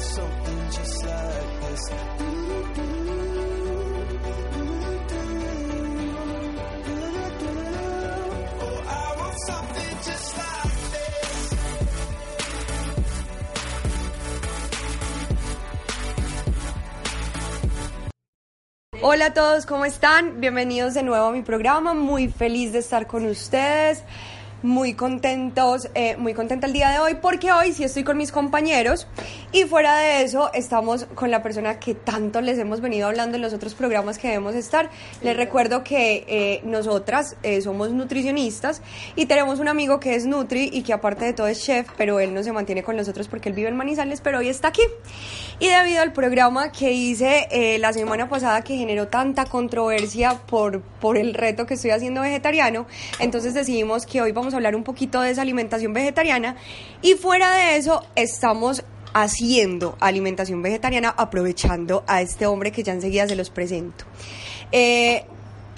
Oh. Hola a todos, ¿cómo están? Bienvenidos de nuevo a mi programa. Muy feliz de estar con ustedes. Muy contentos, eh, muy contenta el día de hoy porque hoy sí estoy con mis compañeros y fuera de eso estamos con la persona que tanto les hemos venido hablando en los otros programas que debemos estar. Les recuerdo que eh, nosotras eh, somos nutricionistas y tenemos un amigo que es Nutri y que aparte de todo es chef, pero él no se mantiene con nosotros porque él vive en Manizales, pero hoy está aquí. Y debido al programa que hice la semana pasada que generó tanta controversia por, por el reto que estoy haciendo vegetariano, entonces decidimos que hoy vamos a hablar un poquito de esa alimentación vegetariana y fuera de eso estamos haciendo alimentación vegetariana aprovechando a este hombre que ya enseguida se los presento. Eh,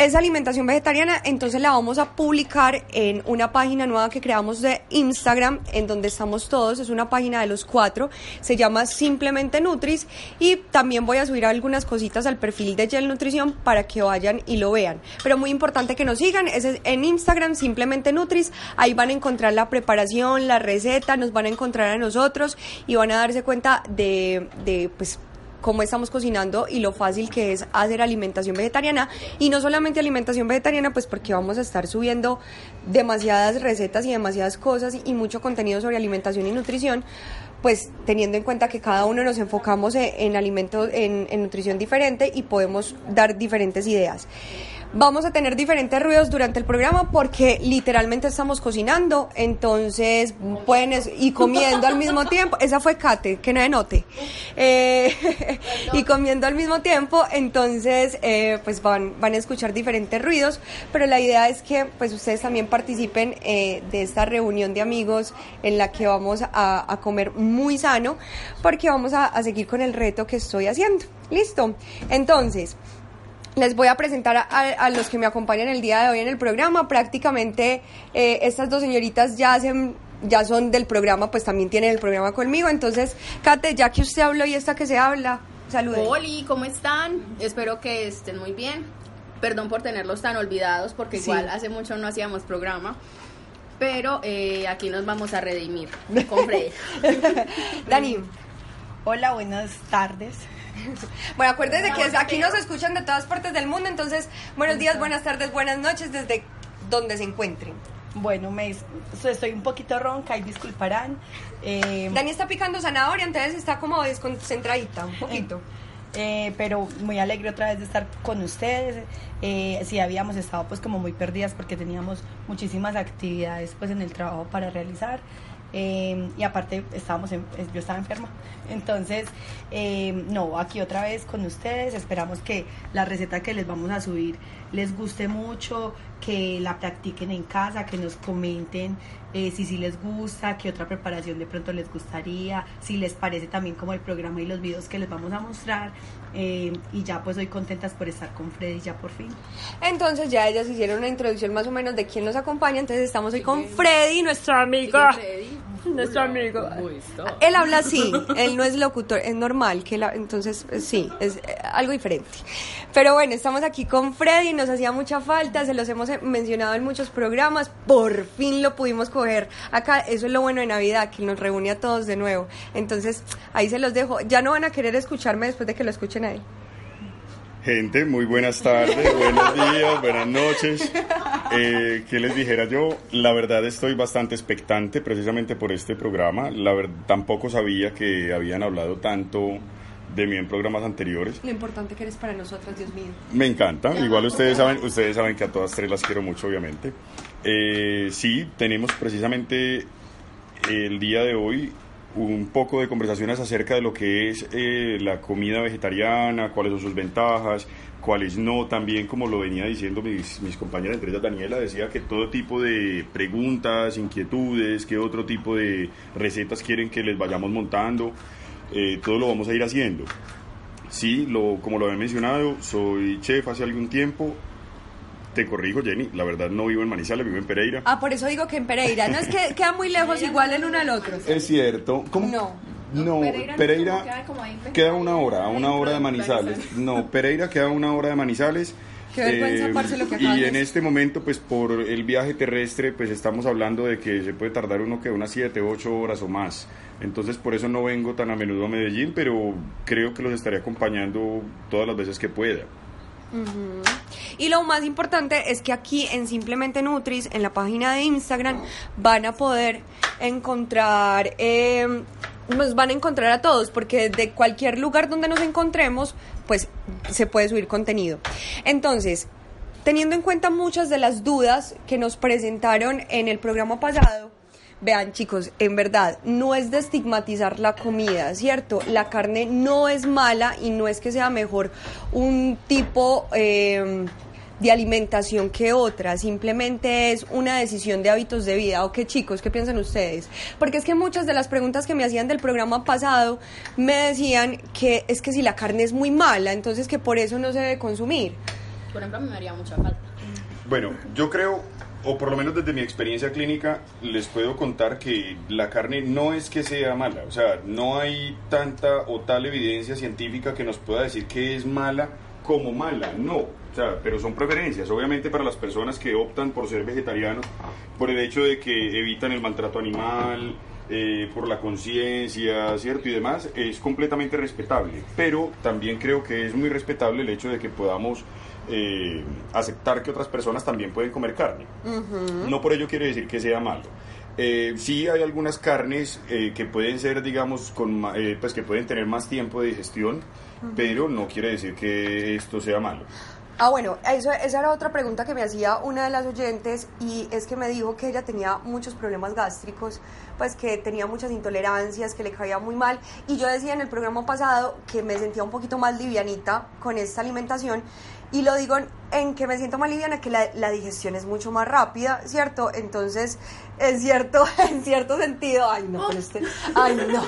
esa alimentación vegetariana, entonces la vamos a publicar en una página nueva que creamos de Instagram, en donde estamos todos, es una página de los cuatro, se llama Simplemente Nutris. Y también voy a subir algunas cositas al perfil de Gel Nutrición para que vayan y lo vean. Pero muy importante que nos sigan, es en Instagram Simplemente Nutris, ahí van a encontrar la preparación, la receta, nos van a encontrar a nosotros y van a darse cuenta de, de pues cómo estamos cocinando y lo fácil que es hacer alimentación vegetariana. Y no solamente alimentación vegetariana pues porque vamos a estar subiendo demasiadas recetas y demasiadas cosas y mucho contenido sobre alimentación y nutrición pues teniendo en cuenta que cada uno nos enfocamos en, en alimentos en, en nutrición diferente y podemos dar diferentes ideas Vamos a tener diferentes ruidos durante el programa porque literalmente estamos cocinando, entonces pueden y comiendo al mismo tiempo. Esa fue Kate, que no denote. Eh, y comiendo al mismo tiempo, entonces eh, pues van, van a escuchar diferentes ruidos, pero la idea es que pues ustedes también participen eh, de esta reunión de amigos en la que vamos a, comer muy sano porque vamos a seguir con el reto que estoy haciendo. ¿Listo? Entonces... Les voy a presentar a, a- a los que me acompañan el día de hoy en el programa. Prácticamente eh, estas dos señoritas ya hacen, ya son del programa, pues también tienen el programa conmigo. Entonces, Kate, ya que usted habló y esta que se habla, salude. Oli, ¿cómo están? Espero que estén muy bien. Perdón por tenerlos tan olvidados porque Sí. igual hace mucho no hacíamos programa. Pero eh, aquí nos vamos a redimir con Fred. Dani, Hola, buenas tardes. bueno, acuérdense que aquí nos escuchan de todas partes del mundo, entonces, buenos días, buenas tardes, buenas noches, desde donde se encuentren. Bueno, me estoy un poquito ronca y disculparán. Eh, Dani está picando zanahoria, entonces está como desconcentradita, un poquito. eh, pero muy alegre otra vez de estar con ustedes. Eh, sí, habíamos estado pues como muy perdidas porque teníamos muchísimas actividades pues en el trabajo para realizar. Eh, y aparte estábamos en- yo estaba enferma. Entonces, eh, no, aquí otra vez con ustedes, esperamos que la receta que les vamos a subir les guste mucho, que la practiquen en casa, que nos comenten eh, si sí les gusta, qué otra preparación de pronto les gustaría, si les parece también como el programa y los videos que les vamos a mostrar. Eh, y ya pues hoy contentas por estar con Freddy ya por fin. Entonces ya ellas hicieron una introducción más o menos de quién nos acompaña. Entonces estamos hoy con Freddy, nuestro amigo. Nuestro amigo. Él habla así, él no es locutor, es normal, que la- entonces eh, sí, es eh, algo diferente. Pero bueno, estamos aquí con Freddy, nos hacía mucha falta, se los hemos mencionado en muchos programas, por fin lo pudimos coger acá, eso es lo bueno de Navidad, que nos reúne a todos de nuevo. Entonces, ahí se los dejo, ya no van a querer escucharme después de que lo escuchen a él. Gente, muy buenas tardes, buenos días, buenas noches. Eh, ¿Qué les dijera yo? La verdad estoy bastante expectante precisamente por este programa. La tampoco sabía que habían hablado tanto de mí en programas anteriores. Lo importante que eres para nosotras, Dios mío. Me encanta. Igual ustedes saben, ustedes saben que a todas tres las quiero mucho, obviamente. Eh, sí, tenemos precisamente el día de hoy un poco de conversaciones acerca de lo que es eh, la comida vegetariana, cuáles son sus ventajas, cuáles no. También, como lo venía diciendo mis, mis compañeras, entre ellas Daniela, decía que todo tipo de preguntas, inquietudes, qué otro tipo de recetas quieren que les vayamos montando, eh, todo lo vamos a ir haciendo. Sí, lo, como lo había mencionado, soy chef hace algún tiempo. Te corrijo, Jenny, la verdad no vivo en Manizales, vivo en Pereira. Ah, por eso digo que en Pereira, no es que queda muy lejos igual el uno al otro. Es cierto. ¿Cómo? No. No, Pereira Pereira, no, queda como ahí queda una hora, a una hora de Manizales. No, Pereira queda a una hora de Manizales. Qué vergüenza, parce, lo que Y en este momento, pues por el viaje terrestre, pues estamos hablando de que se puede tardar uno que unas 7, 8 horas o más. Entonces por eso no vengo tan a menudo a Medellín, pero creo que los estaré acompañando todas las veces que pueda. Y lo más importante es que aquí en Simplemente Nutris, en la página de Instagram, van a poder encontrar, eh, nos van a encontrar a todos, porque de cualquier lugar donde nos encontremos, pues se puede subir contenido. Entonces, teniendo en cuenta muchas de las dudas que nos presentaron en el programa pasado, Vean chicos, en verdad, no es de estigmatizar la comida, ¿cierto? La carne no es mala y no es que sea mejor un tipo eh, de alimentación que otra, simplemente es una decisión de hábitos de vida. ¿O qué chicos? ¿Qué piensan ustedes? Porque es que muchas de las preguntas que me hacían del programa pasado me decían que es que si la carne es muy mala, entonces que por eso no se debe consumir. Por ejemplo, me haría mucha falta. Bueno, yo creo, o por lo menos desde mi experiencia clínica, les puedo contar que la carne no es que sea mala. O sea, no hay tanta o tal evidencia científica que nos pueda decir que es mala como mala. No. O sea, pero son preferencias. Obviamente para las personas que optan por ser vegetarianos, por el hecho de que evitan el maltrato animal, eh, por la conciencia, ¿cierto? Y demás, es completamente respetable. Pero también creo que es muy respetable el hecho de que podamos eh, aceptar que otras personas también pueden comer carne. No por ello quiere decir que sea malo. Eh, sí hay algunas carnes eh, que pueden ser, digamos, con, eh, pues que pueden tener más tiempo de digestión, pero no quiere decir que esto sea malo. Ah, bueno, eso, esa era otra pregunta que me hacía una de las oyentes y es que me dijo que ella tenía muchos problemas gástricos, pues que tenía muchas intolerancias, que le caía muy mal. Y yo decía en el programa pasado que me sentía un poquito más livianita con esta alimentación. Y lo digo en, que me siento más liviana, que la, digestión es mucho más rápida, ¿cierto? Entonces, en cierto, en cierto sentido, ay no, pero usted, ay no,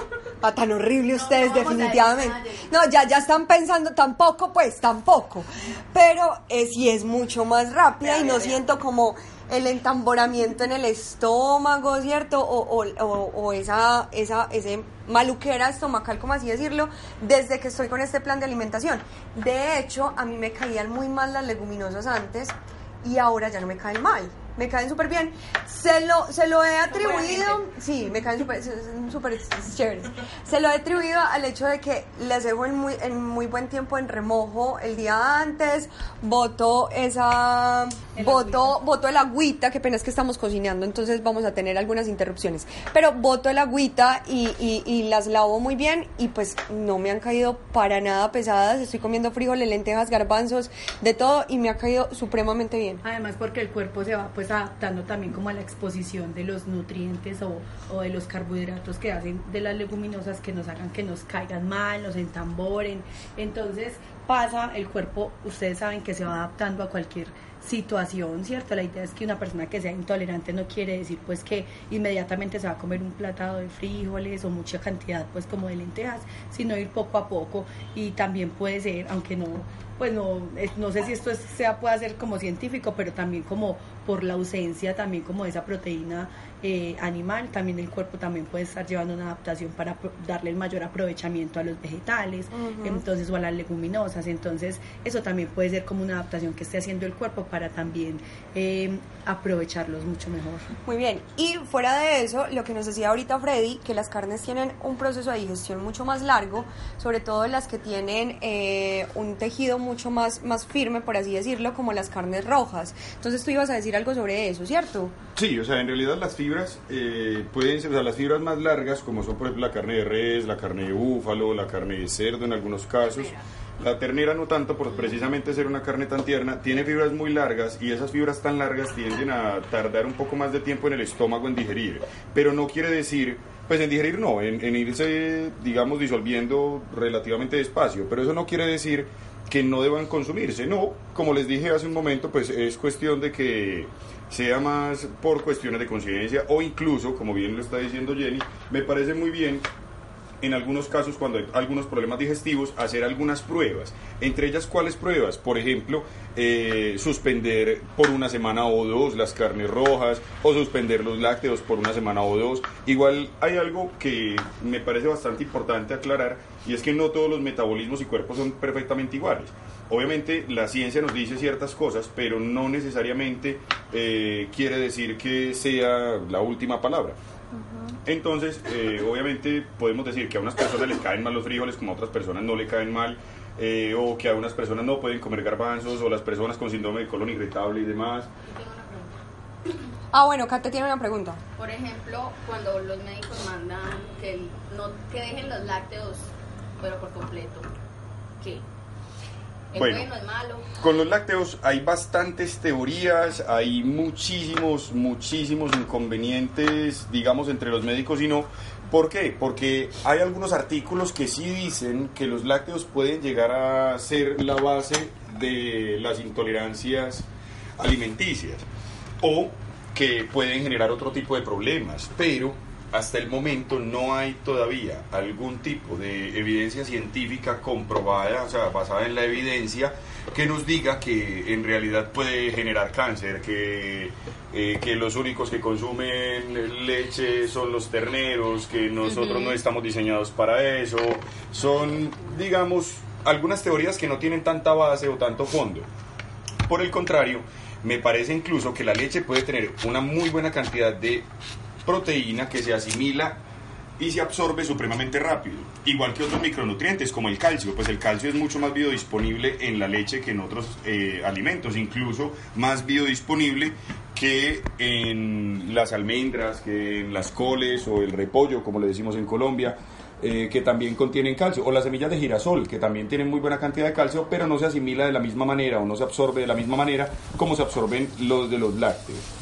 va tan horrible ustedes no definitivamente. No, ya, ya están pensando, tampoco, pues, tampoco. Pero eh, sí es mucho más rápida y no siento como el entamboramiento en el estómago, ¿cierto? O, o, o- o esa, esa, ese maluquera estomacal, como así decirlo, desde que estoy con este plan de alimentación. De hecho, a mí me caían muy mal las leguminosas antes y ahora ya no me caen mal. Me caen súper bien. Se lo, se lo he atribuido, sí, me caen súper chéveres. Se lo he atribuido al hecho de que les dejo en muy, en muy buen tiempo en remojo el día antes, boto esa, boto, boto el agüita, que pena es que estamos cocinando, entonces vamos a tener algunas interrupciones. Pero boto el agüita y, y, y las lavo muy bien y pues no me han caído para nada pesadas. Estoy comiendo frijoles, lentejas, garbanzos, de todo y me ha caído supremamente bien. Además porque el cuerpo se va pues pues adaptando también como a la exposición de los nutrientes o, o de los carbohidratos que hacen de las leguminosas que nos hagan que nos caigan mal, nos entamboren. Entonces pasa, el cuerpo, ustedes saben que se va adaptando a cualquier situación, ¿cierto? La idea es que una persona que sea intolerante no quiere decir pues que inmediatamente se va a comer un platado de frijoles o mucha cantidad pues como de lentejas, sino ir poco a poco y también puede ser, aunque no pues no, no sé si esto sea pueda ser como científico, pero también como por la ausencia también como de esa proteína eh, animal, también el cuerpo también puede estar llevando una adaptación para darle el mayor aprovechamiento a los vegetales, entonces o a las leguminosas, entonces eso también puede ser como una adaptación que esté haciendo el cuerpo para también eh, aprovecharlos mucho mejor. Muy bien, y fuera de eso, lo que nos decía ahorita Freddy, que las carnes tienen un proceso de digestión mucho más largo, sobre todo las que tienen eh, un tejido mucho más, más firme, por así decirlo, como las carnes rojas. Entonces tú ibas a decir algo sobre eso, ¿cierto? Sí, o sea, en realidad las fibras eh, pueden ser, o sea, las fibras más largas, como son por ejemplo la carne de res, la carne de búfalo, la carne de cerdo en algunos casos. La ternera no tanto por precisamente ser una carne tan tierna, tiene fibras muy largas y esas fibras tan largas tienden a tardar un poco más de tiempo en el estómago en digerir. Pero no quiere decir, pues en digerir no, en, en irse, digamos, disolviendo relativamente despacio. Pero eso no quiere decir que no deban consumirse. No, como les dije hace un momento, pues es cuestión de que sea más por cuestiones de conciencia o incluso, como bien lo está diciendo Jenny, me parece muy bien en algunos casos cuando hay algunos problemas digestivos hacer algunas pruebas. Entre ellas, ¿cuáles pruebas? Por ejemplo, eh, suspender por una semana o dos las carnes rojas o suspender los lácteos por una semana o dos. Igual hay algo que me parece bastante importante aclarar y es que no todos los metabolismos y cuerpos son perfectamente iguales. Obviamente la ciencia nos dice ciertas cosas, pero no necesariamente eh, quiere decir que sea la última palabra. Entonces, eh, obviamente podemos decir que a unas personas les caen mal los frijoles, como a otras personas no le caen mal, eh, o que a unas personas no pueden comer garbanzos, o las personas con síndrome de colon irritable y demás. Ah, bueno, Kate tiene una pregunta. Por ejemplo, cuando los médicos mandan que, no, que dejen los lácteos, pero por completo, ¿qué? ¿Es Bueno. bueno, es malo? Con los lácteos hay bastantes teorías, hay muchísimos, muchísimos inconvenientes, digamos, entre los médicos y no. ¿Por qué? Porque hay algunos artículos que sí dicen que los lácteos pueden llegar a ser la base de las intolerancias alimenticias o que pueden generar otro tipo de problemas, pero hasta el momento no hay todavía algún tipo de evidencia científica comprobada, o sea, basada en la evidencia, que nos diga que en realidad puede generar cáncer, que, eh, que los únicos que consumen leche son los terneros, que nosotros no estamos diseñados para eso. Son, digamos, algunas teorías que no tienen tanta base o tanto fondo. Por el contrario, me parece incluso que la leche puede tener una muy buena cantidad de proteína que se asimila y se absorbe supremamente rápido. Igual que otros micronutrientes como el calcio, pues el calcio es mucho más biodisponible en la leche que en otros eh, alimentos, incluso más biodisponible que en las almendras, que en las coles o el repollo, como le decimos en Colombia. eh, que también contienen calcio, o las semillas de girasol, que también tienen muy buena cantidad de calcio, pero no se asimila de la misma manera o no se absorbe de la misma manera como se absorben los de los lácteos.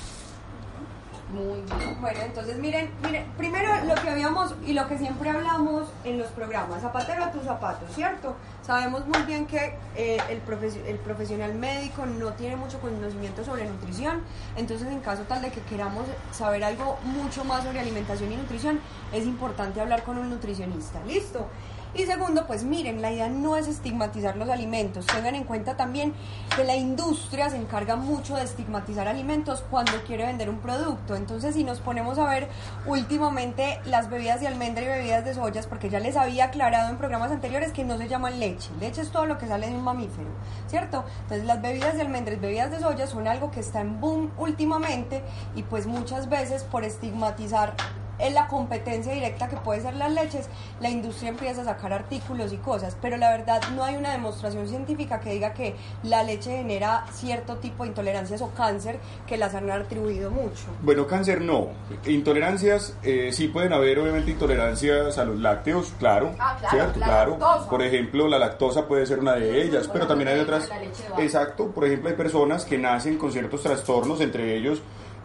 Muy bien. Bueno, entonces miren, miren, primero lo que habíamos y lo que siempre hablamos en los programas, zapatero a tus zapatos, ¿cierto? Sabemos muy bien que eh, el, el profesional médico no tiene mucho conocimiento sobre nutrición, entonces en caso tal de que queramos saber algo mucho más sobre alimentación y nutrición, es importante hablar con un nutricionista, ¿listo? Y segundo, pues miren, la idea no es estigmatizar los alimentos. Tengan en cuenta también que la industria se encarga mucho de estigmatizar alimentos cuando quiere vender un producto. Entonces, si nos ponemos a ver últimamente las bebidas de almendra y bebidas de soyas, porque ya les había aclarado en programas anteriores que no se llaman leche. Leche es todo lo que sale de un mamífero, ¿cierto? Entonces, las bebidas de almendra y bebidas de soya son algo que está en boom últimamente y pues muchas veces por estigmatizar en la competencia directa que puede ser las leches, la industria empieza a sacar artículos y cosas, pero la verdad no hay una demostración científica que diga que la leche genera cierto tipo de intolerancias o cáncer que las han atribuido mucho. Bueno, cáncer no. Intolerancias, eh, sí pueden haber obviamente intolerancias a los lácteos, claro. Ah, claro, ¿cierto? la claro. lactosa. Por ejemplo, la lactosa puede ser una de ellas, pero también hay otras. La leche de vaca. Exacto. Por ejemplo, hay personas que nacen con ciertos trastornos, entre ellos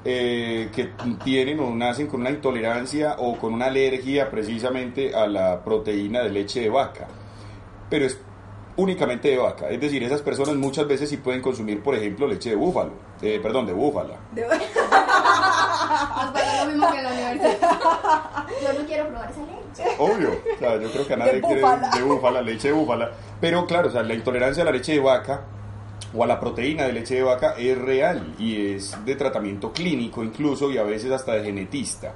eh, que tienen o nacen con una intolerancia o con una alergia precisamente a la proteína de leche de vaca. Pero es únicamente de vaca. Es decir, esas personas muchas veces sí pueden consumir, por ejemplo, leche de búfalo. eh, perdón, de búfala. Nos pasa lo mismo que en la universidad. Yo no quiero probar esa leche. Obvio, o sea, yo creo que a nadie quiere búfala. de búfala, leche de búfala. Pero claro, o sea, la intolerancia a la leche de vaca o a la proteína de leche de vaca es real y es de tratamiento clínico incluso y a veces hasta de genetista.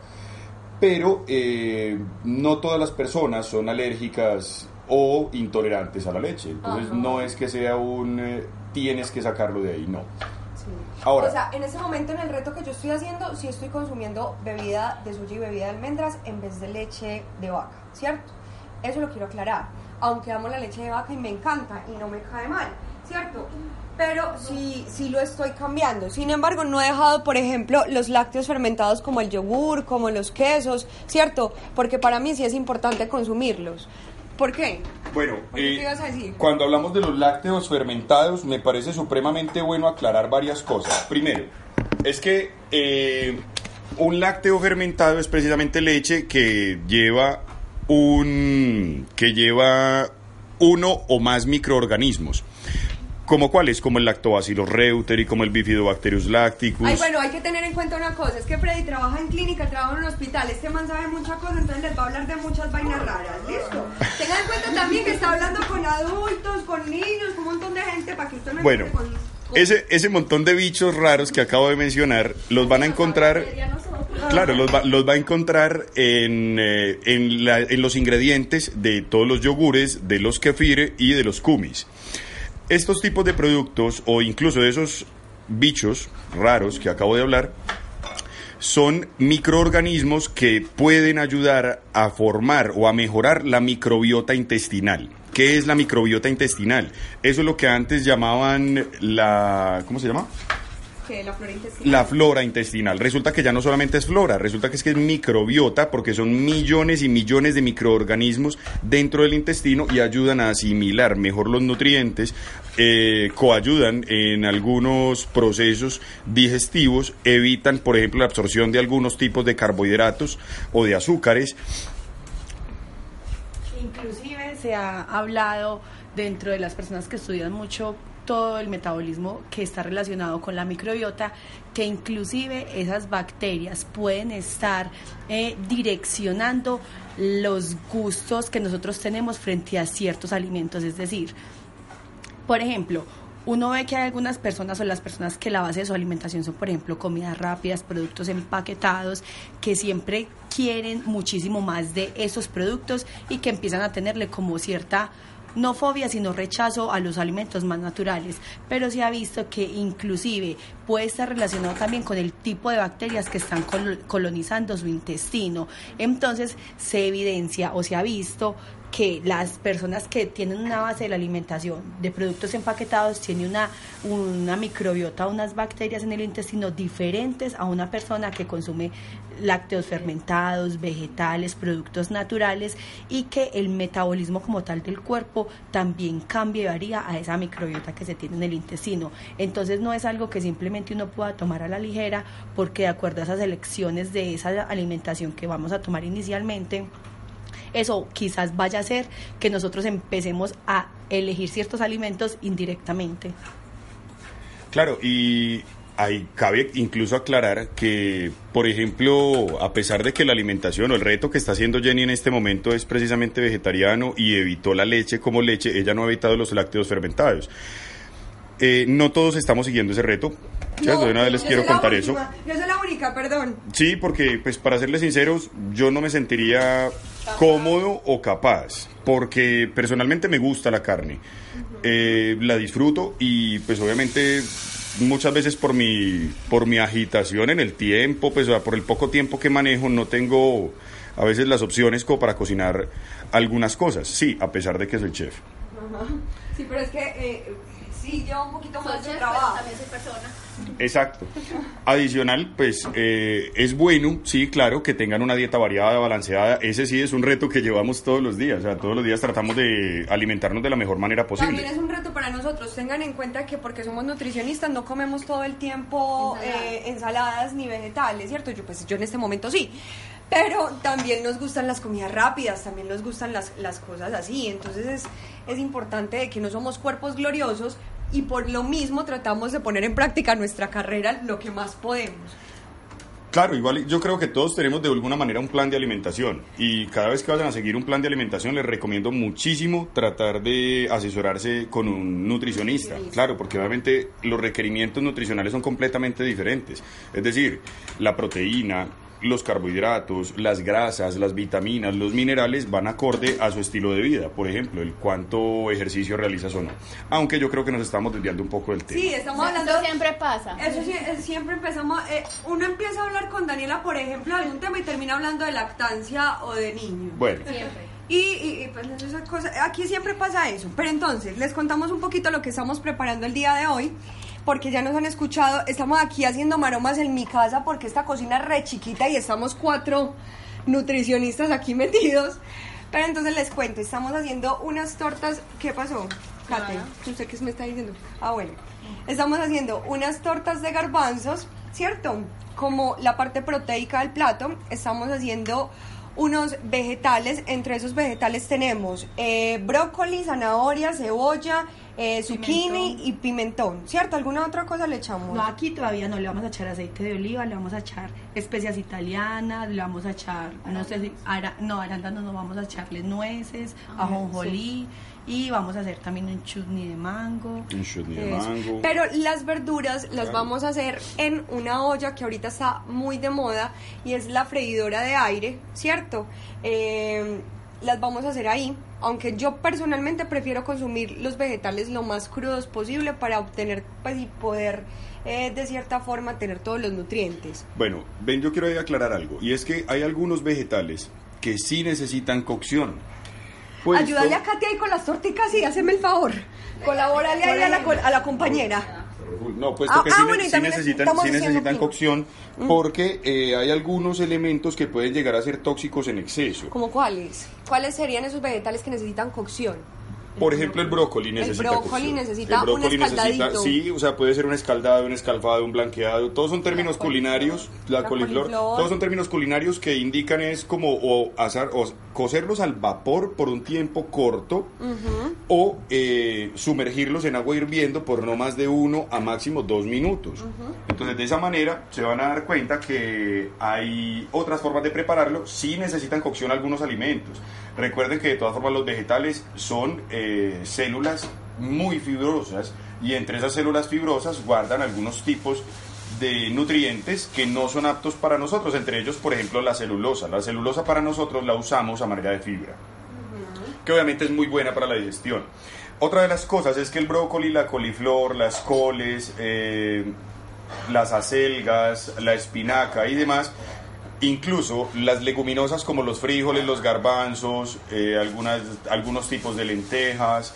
Pero eh, no todas las personas son alérgicas o intolerantes a la leche. Entonces Ajá. no es que sea un eh, tienes que sacarlo de ahí, no. Sí. Ahora- o sea, en ese momento en el reto que yo estoy haciendo, sí estoy consumiendo bebida de soya y bebida de almendras en vez de leche de vaca, ¿cierto? Eso lo quiero aclarar. Aunque amo la leche de vaca y me encanta y no me cae mal, ¿cierto? Pero sí, sí lo estoy cambiando. Sin embargo, no he dejado, por ejemplo, los lácteos fermentados como el yogur, como los quesos, ¿cierto? Porque para mí sí es importante consumirlos. ¿Por qué? Bueno, eh, ¿qué ibas a decir? cuando hablamos de los lácteos fermentados, me parece supremamente bueno aclarar varias cosas. Primero, es que eh, un lácteo fermentado es precisamente leche que lleva un que lleva uno o más microorganismos. ¿Como cuáles? Como el lactobacillus reuteri, como el bifidobacterius lacticus. Ay, bueno, hay que tener en cuenta una cosa, es que Freddy trabaja en clínica, trabaja en un hospital, este man sabe muchas cosas, entonces les va a hablar de muchas vainas raras, ¿listo? Tengan en cuenta también que está hablando con adultos, con niños, con un montón de gente, para que usted no Bueno, con- con- ese, ese montón de bichos raros que acabo de mencionar los van a encontrar. Claro, los va, los va a encontrar en, eh, en, la- en los ingredientes de todos los yogures, de los kefir y de los kumis. Estos tipos de productos, o incluso de esos bichos raros que acabo de hablar, son microorganismos que pueden ayudar a formar o a mejorar la microbiota intestinal. ¿Qué es la microbiota intestinal? Eso es lo que antes llamaban la... ¿Cómo se llama? Que la flora intestinal. La flora intestinal. Resulta que ya no solamente es flora, resulta que es que es microbiota porque son millones y millones de microorganismos dentro del intestino y ayudan a asimilar mejor los nutrientes, eh, coayudan en algunos procesos digestivos, evitan, por ejemplo, la absorción de algunos tipos de carbohidratos o de azúcares. Inclusive se ha hablado dentro de las personas que estudian mucho todo el metabolismo que está relacionado con la microbiota, que inclusive esas bacterias pueden estar eh, direccionando los gustos que nosotros tenemos frente a ciertos alimentos. Es decir, por ejemplo, uno ve que hay algunas personas o las personas que la base de su alimentación son, por ejemplo, comidas rápidas, productos empaquetados, que siempre quieren muchísimo más de esos productos y que empiezan a tenerle como cierta no fobia, sino rechazo a los alimentos más naturales, pero se ha visto que inclusive puede estar relacionado también con el tipo de bacterias que están col- colonizando su intestino. Entonces se evidencia o se ha visto que las personas que tienen una base de la alimentación de productos empaquetados tienen una, una microbiota, unas bacterias en el intestino diferentes a una persona que consume lácteos fermentados, vegetales, productos naturales y que el metabolismo como tal del cuerpo también cambia y varía a esa microbiota que se tiene en el intestino. Entonces no es algo que simplemente uno pueda tomar a la ligera porque de acuerdo a esas elecciones de esa alimentación que vamos a tomar inicialmente, eso quizás vaya a hacer que nosotros empecemos a elegir ciertos alimentos indirectamente. Claro, y ahí cabe incluso aclarar que, por ejemplo, a pesar de que la alimentación o el reto que está haciendo Jenny en este momento es precisamente vegetariano y evitó la leche como leche, ella no ha evitado los lácteos fermentados. Eh, no todos estamos siguiendo ese reto. De una vez les yo quiero soy la contar eso. Yo soy la única, perdón. Sí, porque, pues, para serles sinceros, yo no me sentiría cómodo o capaz, porque personalmente me gusta la carne, Eh, la disfruto y, pues, obviamente muchas veces por mi, por mi agitación en el tiempo, pues o sea, por el poco tiempo que manejo, no tengo a veces las opciones como para cocinar algunas cosas. Sí, a pesar de que soy chef. Sí, pero es que eh, sí lleva un poquito más de chef, trabajo. pero también soy persona. Exacto. Adicional, pues eh, es bueno, sí, claro, que tengan una dieta variada, balanceada. Ese sí es un reto que llevamos todos los días. O sea, todos los días tratamos de alimentarnos de la mejor manera posible. También es un reto para nosotros. Tengan en cuenta que porque somos nutricionistas no comemos todo el tiempo Ensaladas. eh, ensaladas ni vegetales, ¿cierto? Yo pues yo en este momento sí. Pero también nos gustan las comidas rápidas, también nos gustan las, las cosas así. Entonces es, es importante de que no somos cuerpos gloriosos y por lo mismo tratamos de poner en práctica nuestra carrera lo que más podemos. Claro, igual yo creo que todos tenemos de alguna manera un plan de alimentación y cada vez que vayan a seguir un plan de alimentación les recomiendo muchísimo tratar de asesorarse con un nutricionista. Claro, porque obviamente los requerimientos nutricionales son completamente diferentes. Es decir, la proteína, los carbohidratos, las grasas, las vitaminas, los minerales van acorde a su estilo de vida. Por ejemplo, el cuánto ejercicio realizas o no. Aunque yo creo que nos estamos desviando un poco del tema. Sí, estamos hablando... Eso siempre pasa. Eso sí, siempre empezamos, eh, uno empieza a hablar con Daniela, por ejemplo, de algún tema y termina hablando de lactancia o de niños. Bueno. Siempre. Y, y- y, pues esas cosas, aquí siempre pasa eso. Pero entonces, les contamos un poquito lo que estamos preparando el día de hoy, porque ya nos han escuchado, estamos aquí haciendo maromas en mi casa porque esta cocina es re chiquita y estamos cuatro nutricionistas aquí metidos. Pero entonces les cuento, estamos haciendo unas tortas, ¿qué pasó? Kate, Nada. ¿usted qué me está diciendo? Ah, bueno. Estamos haciendo unas tortas de garbanzos, ¿cierto? Como la parte proteica del plato. Estamos haciendo unos vegetales. Entre esos vegetales tenemos eh, brócoli, zanahoria, cebolla, eh, zucchini Pimentón. y pimentón, ¿cierto? ¿Alguna otra cosa le echamos? No, aquí todavía no le vamos a echar aceite de oliva, le vamos a echar especias italianas, le vamos a echar, no sé si, ara- no, arándanos no vamos a echarle nueces, ajonjolí y vamos a hacer también un chutney de mango. Un chutney de Eso. mango. Pero las verduras las vamos a hacer en una olla que ahorita está muy de moda y es la freidora de aire, ¿cierto? Eh, las vamos a hacer ahí, aunque yo personalmente prefiero consumir los vegetales lo más crudos posible para obtener pues, y poder eh, de cierta forma tener todos los nutrientes. Bueno, ven, yo quiero aclarar algo, y es que hay algunos vegetales que sí necesitan cocción. Puesto- Ayúdale a Katia ahí con las torticas y hazme el favor. Colabórale ahí a la, a la compañera. No, puesto Ah, que ah, sí, bueno, sí necesitan, sí necesitan que- cocción porque eh, hay algunos elementos que pueden llegar a ser tóxicos en exceso. ¿Cómo cuáles? ¿Cuáles serían esos vegetales que necesitan cocción? Por ejemplo, el brócoli necesita brócoli cocción. necesita el un escaldadito. sí, o sea, puede ser un escaldado, un escalfado, un blanqueado. Todos son términos culinarios, la, La coliflor, coliflor. todos son términos culinarios que indican es como o, o cocerlos al vapor por un tiempo corto o eh, sumergirlos en agua hirviendo por no más de uno a máximo dos minutos. Entonces, de esa manera se van a dar cuenta que hay otras formas de prepararlo. Sí necesitan cocción algunos alimentos. Recuerden que de todas formas los vegetales son eh, células muy fibrosas y entre esas células fibrosas guardan algunos tipos de nutrientes que no son aptos para nosotros, entre ellos, por ejemplo, la celulosa. La celulosa para nosotros la usamos a manera de fibra que obviamente es muy buena para la digestión. Otra de las cosas es que el brócoli, la coliflor, las coles, eh, las acelgas, la espinaca y demás, incluso las leguminosas como los frijoles, los garbanzos, eh, algunas, algunos tipos de lentejas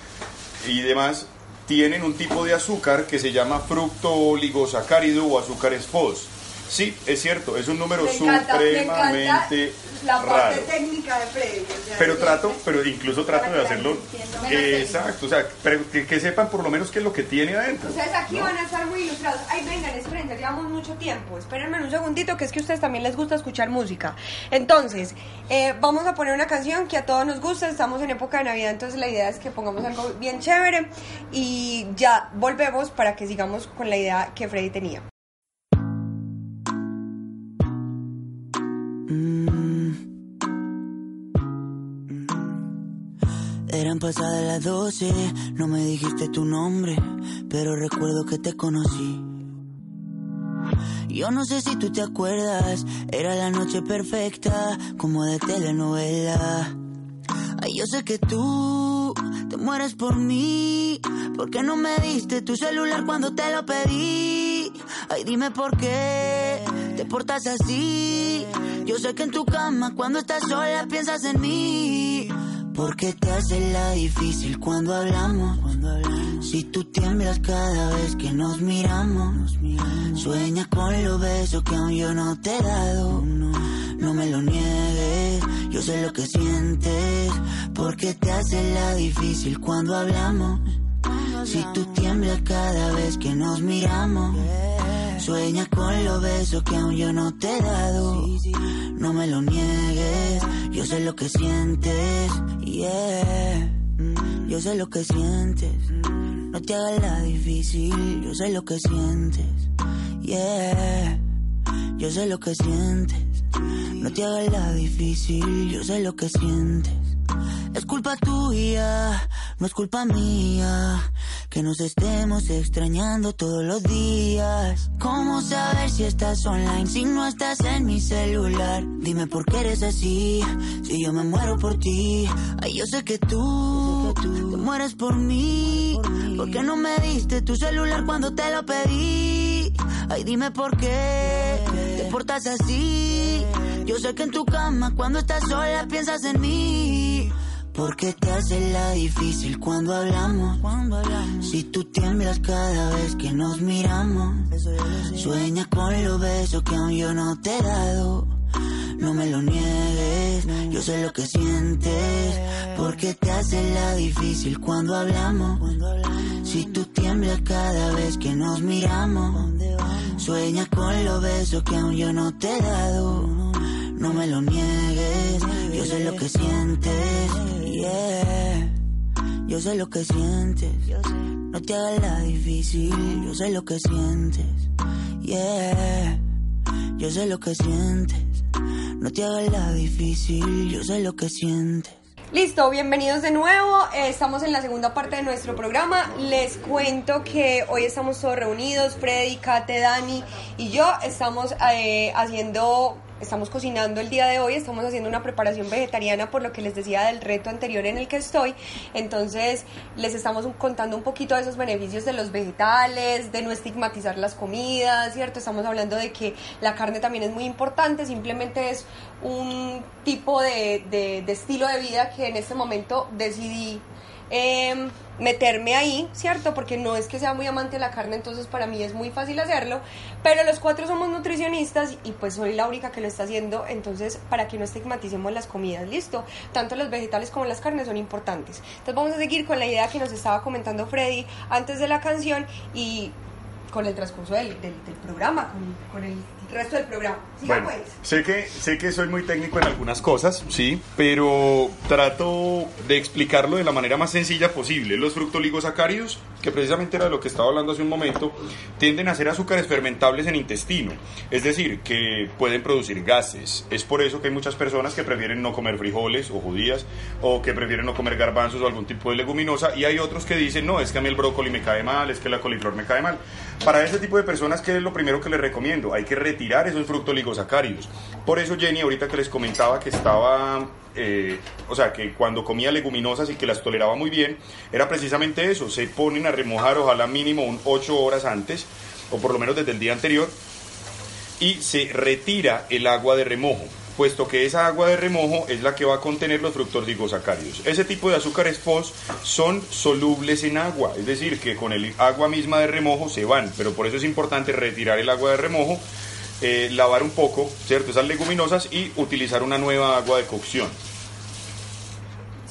y demás, tienen un tipo de azúcar que se llama fructooligosacárido o azúcar esfos. Sí, es cierto, es un número Me encanta, me encanta supremamente la parte raro. técnica de Freddy. o sea, Pero trato, pero incluso trato de hacerlo. Exacto, o sea, pero que, que sepan por lo menos qué es lo que tiene adentro. Ustedes aquí ¿no? van a estar muy ilustrados. Ay, vengan, espérense, llevamos mucho tiempo. Espérenme un segundito, que es que a ustedes también les gusta escuchar música. Entonces, eh, vamos a poner una canción que a todos nos gusta. Estamos en época de Navidad, entonces la idea es que pongamos algo bien chévere. Y ya volvemos para que sigamos con la idea que Freddy tenía. Eran pasadas las 12, no me dijiste tu nombre, pero recuerdo que te conocí. Yo no sé si tú te acuerdas, era la noche perfecta, como de telenovela. Ay, yo sé que tú te mueres por mí, ¿Por qué no me diste tu celular cuando te lo pedí? Ay, dime por qué te portas así. Yo sé que en tu cama cuando estás sola piensas en mí. ¿Por qué te hace la difícil cuando hablamos? Si tú tiemblas cada vez que nos miramos. Sueñas con los besos que aún yo no te he dado. No me lo niegues, yo sé lo que sientes. ¿Por qué te hace la difícil cuando hablamos? Si tú tiemblas cada vez que nos miramos. Sueñas con los besos que aún yo no te he dado. No me lo niegues, yo sé lo que sientes. Yeah, mm, yo sé lo que sientes. No te hagas la difícil, yo sé lo que sientes. Yeah, yo sé lo que sientes. No te hagas la difícil, yo sé lo que sientes. Es culpa tuya, no es culpa mía. Que nos estemos extrañando todos los días. ¿Cómo saber si estás online si no estás en mi celular? Dime por qué eres así, si yo me muero por ti. Ay, yo sé que tú, te mueres por mí. ¿Por qué no me diste tu celular cuando te lo pedí? Ay, dime por qué te portas así. Yo sé que en tu cama cuando estás sola piensas en mí. ¿Por qué te hace la difícil cuando hablamos? Si tú tiemblas cada vez que nos miramos. Sueñas con los besos que aún yo no te he dado. No me lo niegues, yo sé lo que sientes. ¿Por qué te hace la difícil cuando hablamos? Si tú tiemblas cada vez que nos miramos. Sueñas con los besos que aún yo no te he dado. No me lo niegues, yo sé lo que sientes. Yeah, yo sé lo que sientes. No te hagas la difícil, yo sé lo que sientes. Yeah, yo sé lo que sientes. No te hagas la difícil, yo sé lo que sientes. Listo, bienvenidos de nuevo. Eh, estamos en la segunda parte de nuestro programa. Les cuento que hoy estamos todos reunidos, Freddy, Kate, Dani y yo estamos eh, haciendo estamos cocinando el día de hoy, estamos haciendo una preparación vegetariana por lo que les decía del reto anterior en el que estoy. Entonces, les estamos contando un poquito de esos beneficios de los vegetales, de no estigmatizar las comidas, ¿cierto? Estamos hablando de que la carne también es muy importante, simplemente es un tipo de, de, estilo de vida que en este momento decidí eh, meterme ahí, ¿cierto? Porque no es que sea muy amante de la carne, entonces para mí es muy fácil hacerlo, pero los cuatro somos nutricionistas y pues soy la única que lo está haciendo, entonces para que no estigmaticemos las comidas, ¿listo? Tanto los vegetales como las carnes son importantes. Entonces vamos a seguir con la idea que nos estaba comentando Freddy antes de la canción y con el transcurso del, del, del programa, con, con el resto del programa. Siga Bueno, pues. sé que, sé que soy muy técnico en algunas cosas, sí, pero trato de explicarlo de la manera más sencilla posible. Los fructoligosacáridos, que precisamente era de lo que estaba hablando hace un momento, tienden a ser azúcares fermentables en intestino, es decir, que pueden producir gases. Es por eso que hay muchas personas que prefieren no comer frijoles o judías, o que prefieren no comer garbanzos o algún tipo de leguminosa, y hay otros que dicen, no, es que a mí el brócoli me cae mal, es que la coliflor me cae mal. Para ese tipo de personas, ¿qué es lo primero que les recomiendo? Hay que retirar esos fructoligosacáridos. Por eso Jenny, ahorita que les comentaba que estaba, eh, o sea, que cuando comía leguminosas y que las toleraba muy bien, era precisamente eso. Se ponen a remojar, ojalá mínimo un 8 horas antes, o por lo menos desde el día anterior, y se retira el agua de remojo, puesto que esa agua de remojo es la que va a contener los fructoligosacáridos. Ese tipo de azúcares FOS son solubles en agua, es decir, que con el agua misma de remojo se van, pero por eso es importante retirar el agua de remojo, eh, lavar un poco, ¿cierto? Esas leguminosas y utilizar una nueva agua de cocción.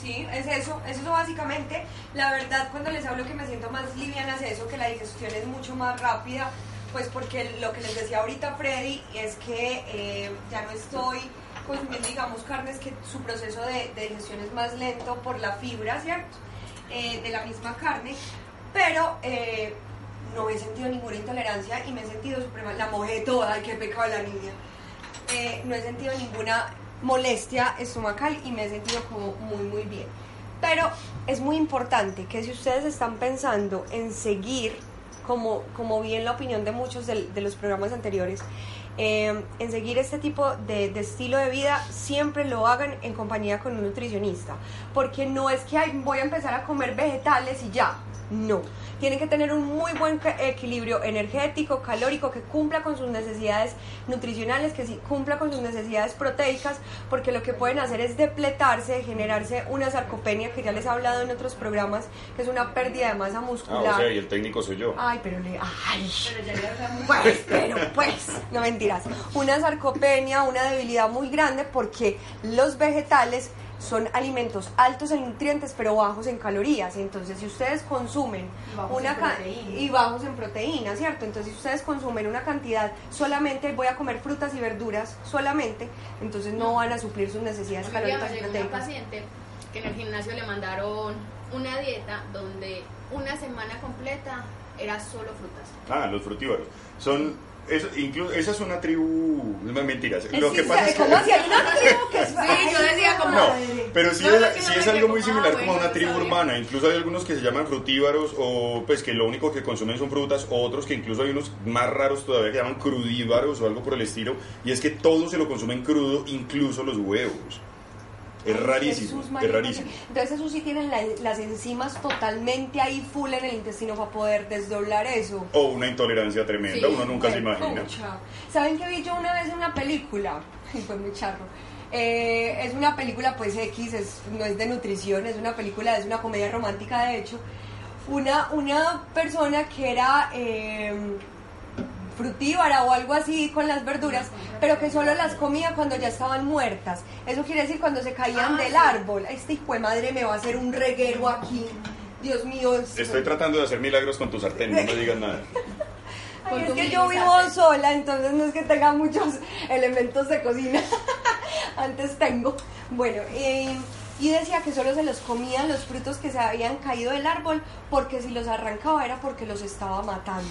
Sí, es eso, es eso básicamente. La verdad, cuando les hablo que me siento más liviana es eso, que la digestión es mucho más rápida, pues porque lo que les decía ahorita Freddy es que eh, ya no estoy consumiendo, digamos, carnes que su proceso de, digestión es más lento por la fibra, ¿cierto? Eh, de la misma carne, pero no he sentido ninguna intolerancia y me he sentido suprema, la mojé toda, ay, qué pecado la niña. Eh, no he sentido ninguna molestia estomacal y me he sentido como muy muy bien. Pero es muy importante que si ustedes están pensando en seguir como, como vi en la opinión de muchos de, los programas anteriores, eh, en seguir este tipo de, de estilo de vida, siempre lo hagan en compañía con un nutricionista. Porque no es que ay, voy a empezar a comer vegetales y ya. No. Tienen que tener un muy buen equilibrio energético, calórico, que cumpla con sus necesidades nutricionales, que sí cumpla con sus necesidades proteicas, porque lo que pueden hacer es depletarse, generarse una sarcopenia, que ya les he hablado en otros programas, que es una pérdida de masa Ah, muscular. o sea, y el técnico soy yo. Ay, pero le. Ay. Pues, pero pues. No mentiras. Una sarcopenia, una debilidad muy grande porque los vegetales son alimentos altos en nutrientes pero bajos en calorías. Entonces, si ustedes consumen Bajos una en y bajos en proteína, ¿cierto? Entonces, si ustedes consumen una cantidad solamente voy a comer frutas y verduras solamente, entonces no van a suplir sus necesidades Porque calóricas y proteicas. paciente que en el gimnasio le mandaron una dieta donde una semana completa era solo frutas. Ah, los frutívoros. Son. Eso, incluso, esa es una tribu. No, mentiras. Lo que pasa es que. ¿Cómo si hay una tribu que es Sí, yo decía como- No, pero sí No, es, no es algo muy Ah, similar como a una tribu urbana. Incluso hay algunos que se llaman frutívaros o pues que lo único que consumen son frutas, o otros que incluso hay unos más raros todavía que llaman crudívaros o algo por el estilo. Y es que todo se lo consumen crudo, incluso los huevos. Es Ay, rarísimo, Jesús, es rarísimo. Entonces eso sí tienen la- las enzimas totalmente ahí full en el intestino para poder desdoblar eso. O una intolerancia tremenda, Sí, uno nunca se imagina. ¿Saben qué vi yo una vez en una película? Y fue muy charro. Eh, es una película pues X, es- no es de nutrición, es una película, es una comedia romántica de hecho. Una, una persona que era eh, frutívara o algo así con las verduras, pero que solo las comía cuando ya estaban muertas. Eso quiere decir cuando se caían Ah, del sí. árbol. Este hijo de madre me va a hacer un reguero aquí. Dios mío. es- Estoy tratando de hacer milagros con tu sartén, no me digas nada. Ay, Con es que yo vivo sola, entonces no es que tenga muchos elementos de cocina. Antes tengo. Bueno, eh, y decía que solo se los comían los frutos que se habían caído del árbol, porque si los arrancaba era porque los estaba matando.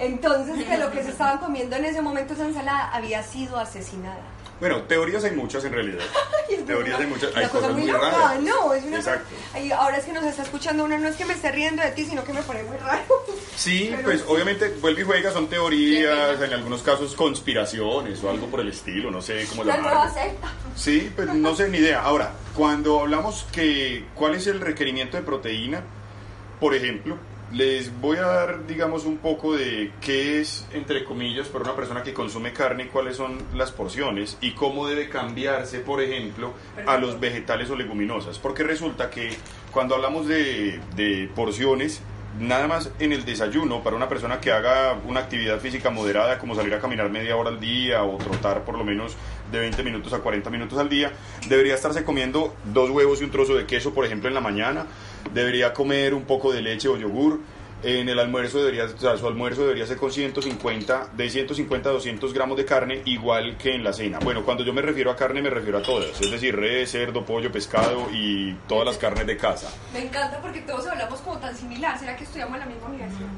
Entonces, que lo que se estaban comiendo en ese momento esa ensalada había sido asesinada. Bueno, teorías hay muchas en realidad. Teorías hay muchas, hay cosa cosas muy muy raras. no, es una Exacto. cosa- Ay, ahora es que nos está escuchando uno, no es que me esté riendo de ti, sino que me pone muy raro. Sí, Pero pues sí. obviamente vuelve y juega, son teorías, en algunos casos conspiraciones o algo por el estilo, no sé cómo llamarlo. secta. Sí, pues no sé ni idea. Ahora, cuando hablamos que cuál es el requerimiento de proteína, por ejemplo, les voy a dar, digamos, un poco de qué es, entre comillas, para una persona que consume carne, cuáles son las porciones y cómo debe cambiarse, por ejemplo, a los vegetales o leguminosas. Porque resulta que cuando hablamos de, de porciones, nada más en el desayuno, para una persona que haga una actividad física moderada, como salir a caminar media hora al día o trotar por lo menos de 20 minutos a 40 minutos al día, debería estarse comiendo dos huevos y un trozo de queso, por ejemplo, en la mañana, debería comer un poco de leche o yogur, en el almuerzo debería, o sea, su almuerzo debería ser con 150, de 150 a 200 gramos de carne, igual que en la cena. Bueno, cuando yo me refiero a carne, me refiero a todas, es decir, res, cerdo, pollo, pescado y todas las carnes de casa. Me encanta porque todos hablamos como tan similar. ¿Será que estudiamos en la misma universidad?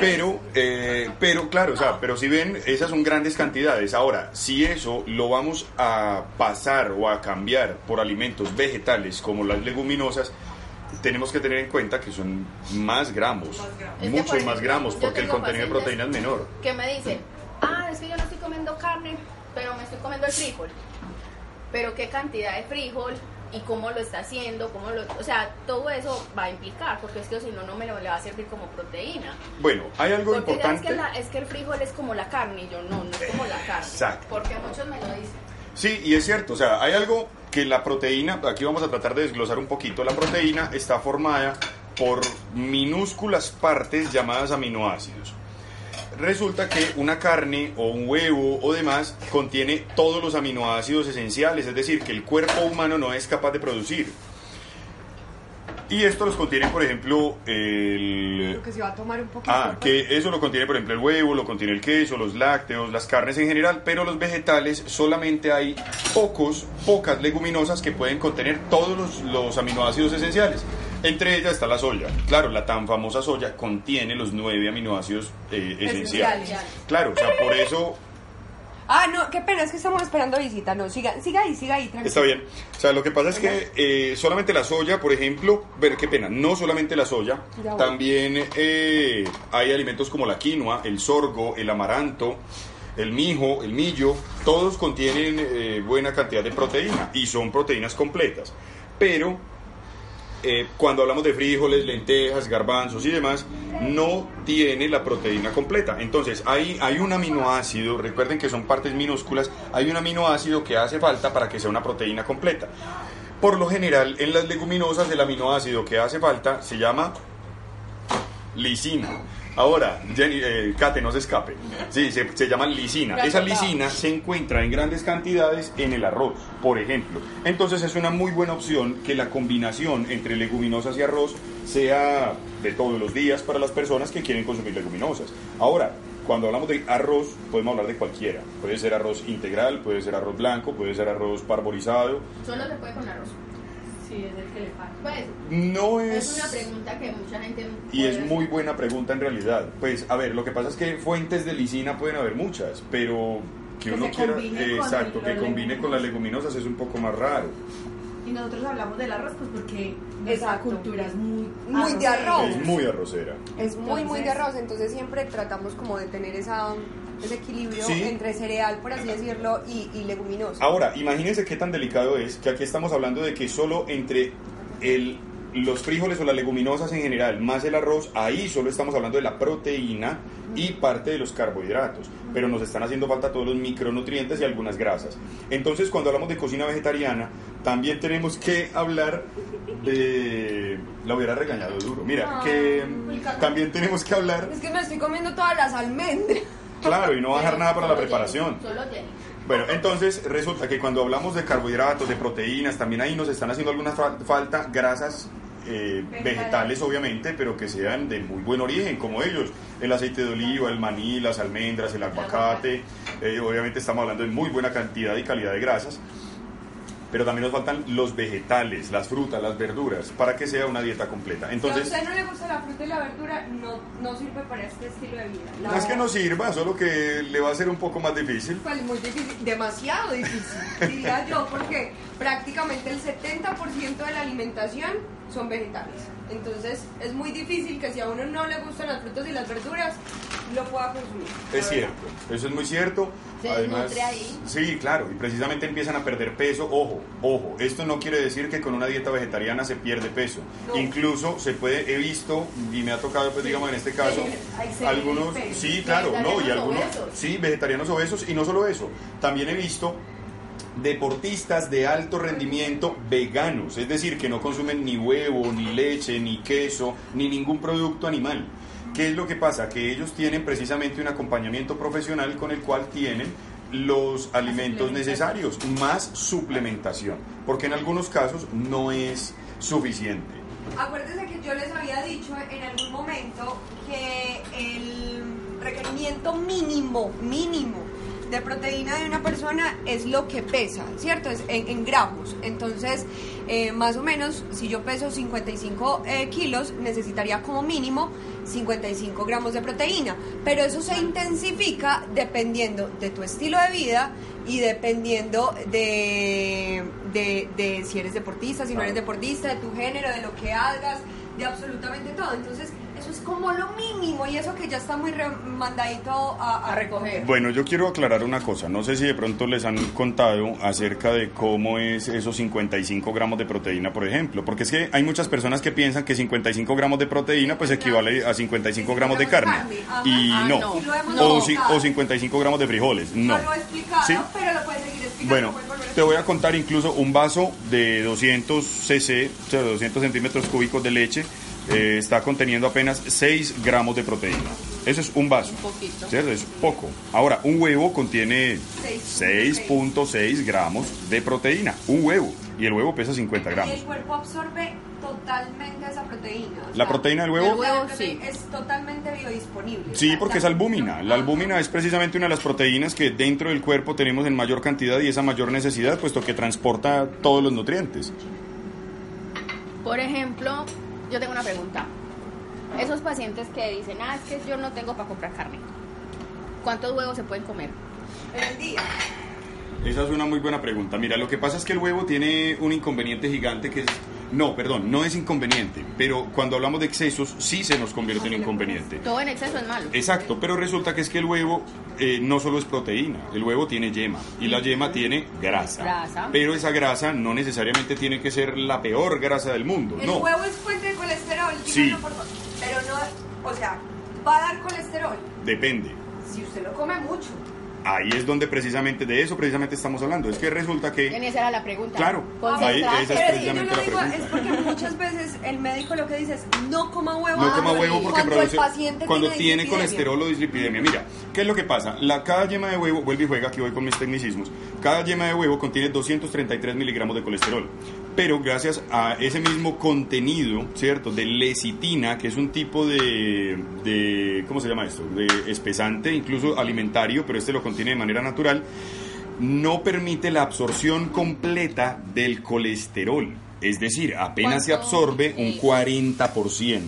Pero, eh, pero claro, o sea, pero si ven, esas son grandes cantidades. Ahora, si eso lo vamos a pasar o a cambiar por alimentos vegetales como las leguminosas, tenemos que tener en cuenta que son más gramos, muchos más gramos, porque el contenido de proteína es menor. Que me dicen, ah, es que yo no estoy comiendo carne, pero me estoy comiendo el frijol. Pero qué cantidad de frijol y cómo lo está haciendo, cómo lo, o sea, todo eso va a implicar, porque es que si no, no me lo le va a servir como proteína. Bueno, hay algo Porque dirán, es importante. que, la- es que el frijol es como la carne, y yo no, no es como la carne. Exacto. Porque muchos me lo dicen. Sí, y es cierto, o sea, hay algo que la proteína, aquí vamos a tratar de desglosar un poquito, la proteína está formada por minúsculas partes llamadas aminoácidos. Resulta que una carne o un huevo o demás contiene todos los aminoácidos esenciales, es decir, que el cuerpo humano no es capaz de producir. Y esto los contiene, por ejemplo, el, Lo que se va a tomar un poquito. Ah, que eso lo contiene, por ejemplo, el huevo, lo contiene el queso, los lácteos, las carnes en general, pero los vegetales solamente hay pocos, pocas leguminosas que pueden contener todos los, los aminoácidos esenciales. Entre ellas está la soya. Claro, la tan famosa soya contiene los nueve aminoácidos eh, esenciales. Esenciales. Claro, o sea, por eso Ah, no, qué pena, es que estamos esperando visita. No, siga, siga ahí, siga ahí, tranquilo. Está bien. O sea, lo que pasa es que eh, solamente la soya, por ejemplo, pero qué pena, no solamente la soya, también eh, hay alimentos como la quinoa, el sorgo, el amaranto, el mijo, el millo, todos contienen eh, buena cantidad de proteína y son proteínas completas. Pero eh, cuando hablamos de frijoles, lentejas, garbanzos y demás, no tiene la proteína completa. Entonces, hay, hay un aminoácido, recuerden que son partes minúsculas, hay un aminoácido que hace falta para que sea una proteína completa. Por lo general, en las leguminosas, el aminoácido que hace falta se llama lisina. Ahora, Jenny, eh, Kate, no se escape. Sí, se, se llama lisina. Esa lisina se encuentra en grandes cantidades en el arroz, por ejemplo. Entonces es una muy buena opción que la combinación entre leguminosas y arroz sea de todos los días para las personas que quieren consumir leguminosas. Ahora, cuando hablamos de arroz, podemos hablar de cualquiera. Puede ser arroz integral, puede ser arroz blanco, puede ser arroz parborizado. Solo se puede con arroz. Sí, es el que le falta. Pues, No es es... una pregunta que mucha gente... Y es muy buena pregunta en realidad. Pues, a ver, lo que pasa es que fuentes de lisina pueden haber muchas, pero que Que uno quiera, exacto, que combine con las leguminosas es un poco más raro. Y nosotros hablamos del arroz pues porque Exacto. cultura es muy Muy de arroz. Es muy arrocera. Es muy, muy de arroz, entonces siempre tratamos como de tener esa, ese equilibrio Sí. entre cereal, por así decirlo, y, y leguminosa. Ahora, imagínense qué tan delicado es que aquí estamos hablando de que solo entre el, los frijoles o las leguminosas en general, más el arroz, ahí solo estamos hablando de la proteína y parte de los carbohidratos, pero nos están haciendo falta todos los micronutrientes y algunas grasas. Entonces, cuando hablamos de cocina vegetariana, también tenemos que hablar de... La hubiera regañado duro. Mira, que también tenemos que hablar, Es que me estoy comiendo todas las almendras. Claro, y no bajar nada para la preparación. Solo. Bueno, entonces resulta que cuando hablamos de carbohidratos, de proteínas, también ahí nos están haciendo alguna fa- falta grasas eh, vegetales, obviamente, pero que sean de muy buen origen, como ellos, el aceite de oliva, el maní, las almendras, el aguacate, eh, obviamente estamos hablando de muy buena cantidad y calidad de grasas, pero también nos faltan los vegetales, las frutas, las verduras, para que sea una dieta completa. Entonces, si a usted no le gusta la fruta y la verdura, no, no sirve para este estilo de vida. no es que no sirva, solo que le va a ser un poco más difícil. Pues muy difícil, demasiado difícil, diría yo, porque prácticamente el 70% de la alimentación son vegetales. Entonces es muy difícil que si a uno no le gustan las frutas y las verduras, lo pueda consumir. Es cierto, eso es muy cierto. Se Además, ahí. sí, claro, y precisamente empiezan a perder peso. Ojo, ojo, esto no quiere decir que con una dieta vegetariana se pierde peso. No. Incluso se puede, he visto y me ha tocado, pues digamos en este caso, algunos, sí, claro, no, y Vegetarianos algunos, obesos. sí, vegetarianos obesos y no solo eso, también he visto deportistas de alto rendimiento veganos, es decir, que no consumen ni huevo, ni leche, ni queso, ni ningún producto animal. ¿Qué es lo que pasa? Que ellos tienen precisamente un acompañamiento profesional con el cual tienen los alimentos necesarios, más suplementación, porque en algunos casos no es suficiente. Acuérdense que yo les había dicho en algún momento que el requerimiento mínimo, mínimo de proteína de una persona es lo que pesa, ¿cierto? Es en, en gramos. Entonces, eh, más o menos, si yo peso 55 eh, kilos, necesitaría como mínimo 55 gramos de proteína. Pero eso se intensifica dependiendo de tu estilo de vida y dependiendo de, de, de si eres deportista, si no eres deportista, de tu género, de lo que hagas, de absolutamente todo. Entonces, eso es como lo mínimo y eso que ya está muy mandadito a, A recoger. Bueno, yo quiero aclarar una cosa. No sé si de pronto les han contado acerca de cómo es esos 55 gramos de proteína, por ejemplo. Porque es que hay muchas personas que piensan que 55 gramos de proteína pues equivale a 55 gramos de carne. Ajá. Y Ah, no. hemos O, ci- o 55 gramos de frijoles. No. No lo he explicado, ¿Sí? pero lo puedes seguir explicando. Bueno, te voy a contar incluso un vaso de 200 cc, o sea, 200 centímetros cúbicos de leche, eh, está conteniendo apenas 6 gramos de proteína. Eso es un vaso. Un poquito. ¿Cierto? Es poco. Ahora, un huevo contiene 6.6 6.6 gramos de proteína. Un huevo. Y el huevo pesa 50 Y gramos. el cuerpo absorbe totalmente esa proteína. o ¿La sea, proteína del huevo? El huevo, sí. Es totalmente biodisponible. Sí, porque es albúmina. La albúmina es precisamente una de las proteínas que dentro del cuerpo tenemos en mayor cantidad y esa mayor necesidad, puesto que transporta todos los nutrientes. Por ejemplo, yo tengo una pregunta. Esos pacientes que dicen, ah, es que yo no tengo para comprar carne. ¿Cuántos huevos se pueden comer? en el día? Esa es una muy buena pregunta. Mira, lo que pasa es que el huevo tiene un inconveniente gigante que es... No, perdón, no es inconveniente, pero cuando hablamos de excesos sí se nos convierte en inconveniente. Todo en exceso es malo. Exacto, pero resulta que es que el huevo eh, no solo es proteína, el huevo tiene yema y la yema tiene grasa. Grasa. Pero esa grasa no necesariamente tiene que ser la peor grasa del mundo, El no. huevo es fuente de colesterol, Sí. por favor. Pero no, o sea, va a dar colesterol Depende. si usted lo come mucho. Ahí es donde precisamente de eso precisamente estamos hablando. Es que resulta En que esa era la pregunta. Claro. Ahí- esa es precisamente lo la pregunta. es porque muchas veces el médico lo que dice es no coma huevo. no coma cuando- huevo porque cuando produce el paciente cuando tiene colesterol o dislipidemia. Mira, ¿qué es lo que pasa? La cada yema de huevo, vuelve y juega, aquí voy con mis tecnicismos. Cada yema de huevo contiene 233 miligramos de colesterol. Pero gracias a ese mismo contenido, ¿cierto? De lecitina, que es un tipo de, de ¿cómo se llama esto? De espesante, incluso alimentario, pero este lo contiene de manera natural, no permite la absorción completa del colesterol. Es decir, apenas se ¿Cuánto absorbe un es? 40%.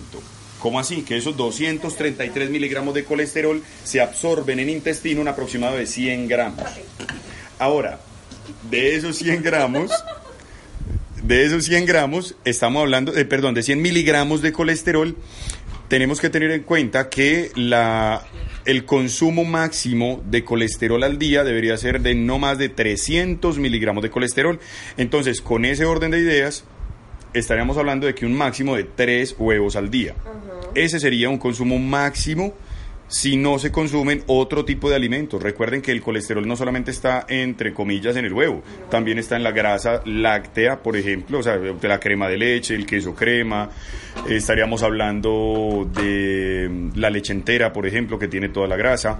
¿Cómo así? Que esos 233 miligramos de colesterol se absorben en intestino un aproximado de 100 gramos. Ahora, de esos 100 gramos, de esos 100 gramos, estamos hablando, de, perdón, de 100 miligramos de colesterol, tenemos que tener en cuenta que la, el consumo máximo de colesterol al día debería ser de no más de 300 miligramos de colesterol. Entonces, con ese orden de ideas, estaríamos hablando de que un máximo de 3 huevos al día. Ese sería un consumo máximo si no se consumen otro tipo de alimentos. Recuerden que el colesterol no solamente está entre comillas en el huevo, también está en la grasa láctea, por ejemplo, o sea, de la crema de leche, el queso crema. Eh, estaríamos hablando de mm, la leche entera, por ejemplo, que tiene toda la grasa.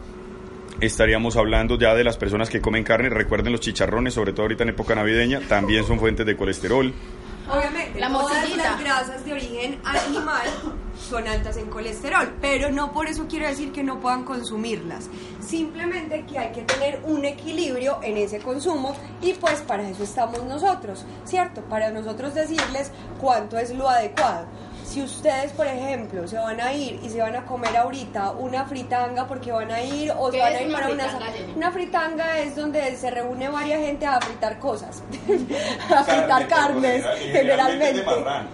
Estaríamos hablando ya de las personas que comen carne. Recuerden los chicharrones, sobre todo ahorita en época navideña, también son fuentes de colesterol. Obviamente, La todas las grasas de origen animal son altas en colesterol, pero no por eso quiero decir que no puedan consumirlas. Simplemente que hay que tener un equilibrio en ese consumo y pues para eso estamos nosotros, ¿cierto? Para nosotros decirles cuánto es lo adecuado. Si ustedes, por ejemplo, se van a ir y se van a comer ahorita una fritanga porque van a ir o se ¿Qué van a ir una para una... fritanga, Jenny? Una fritanga es donde se reúne varias gente a fritar cosas, a fritar carnes, generalmente.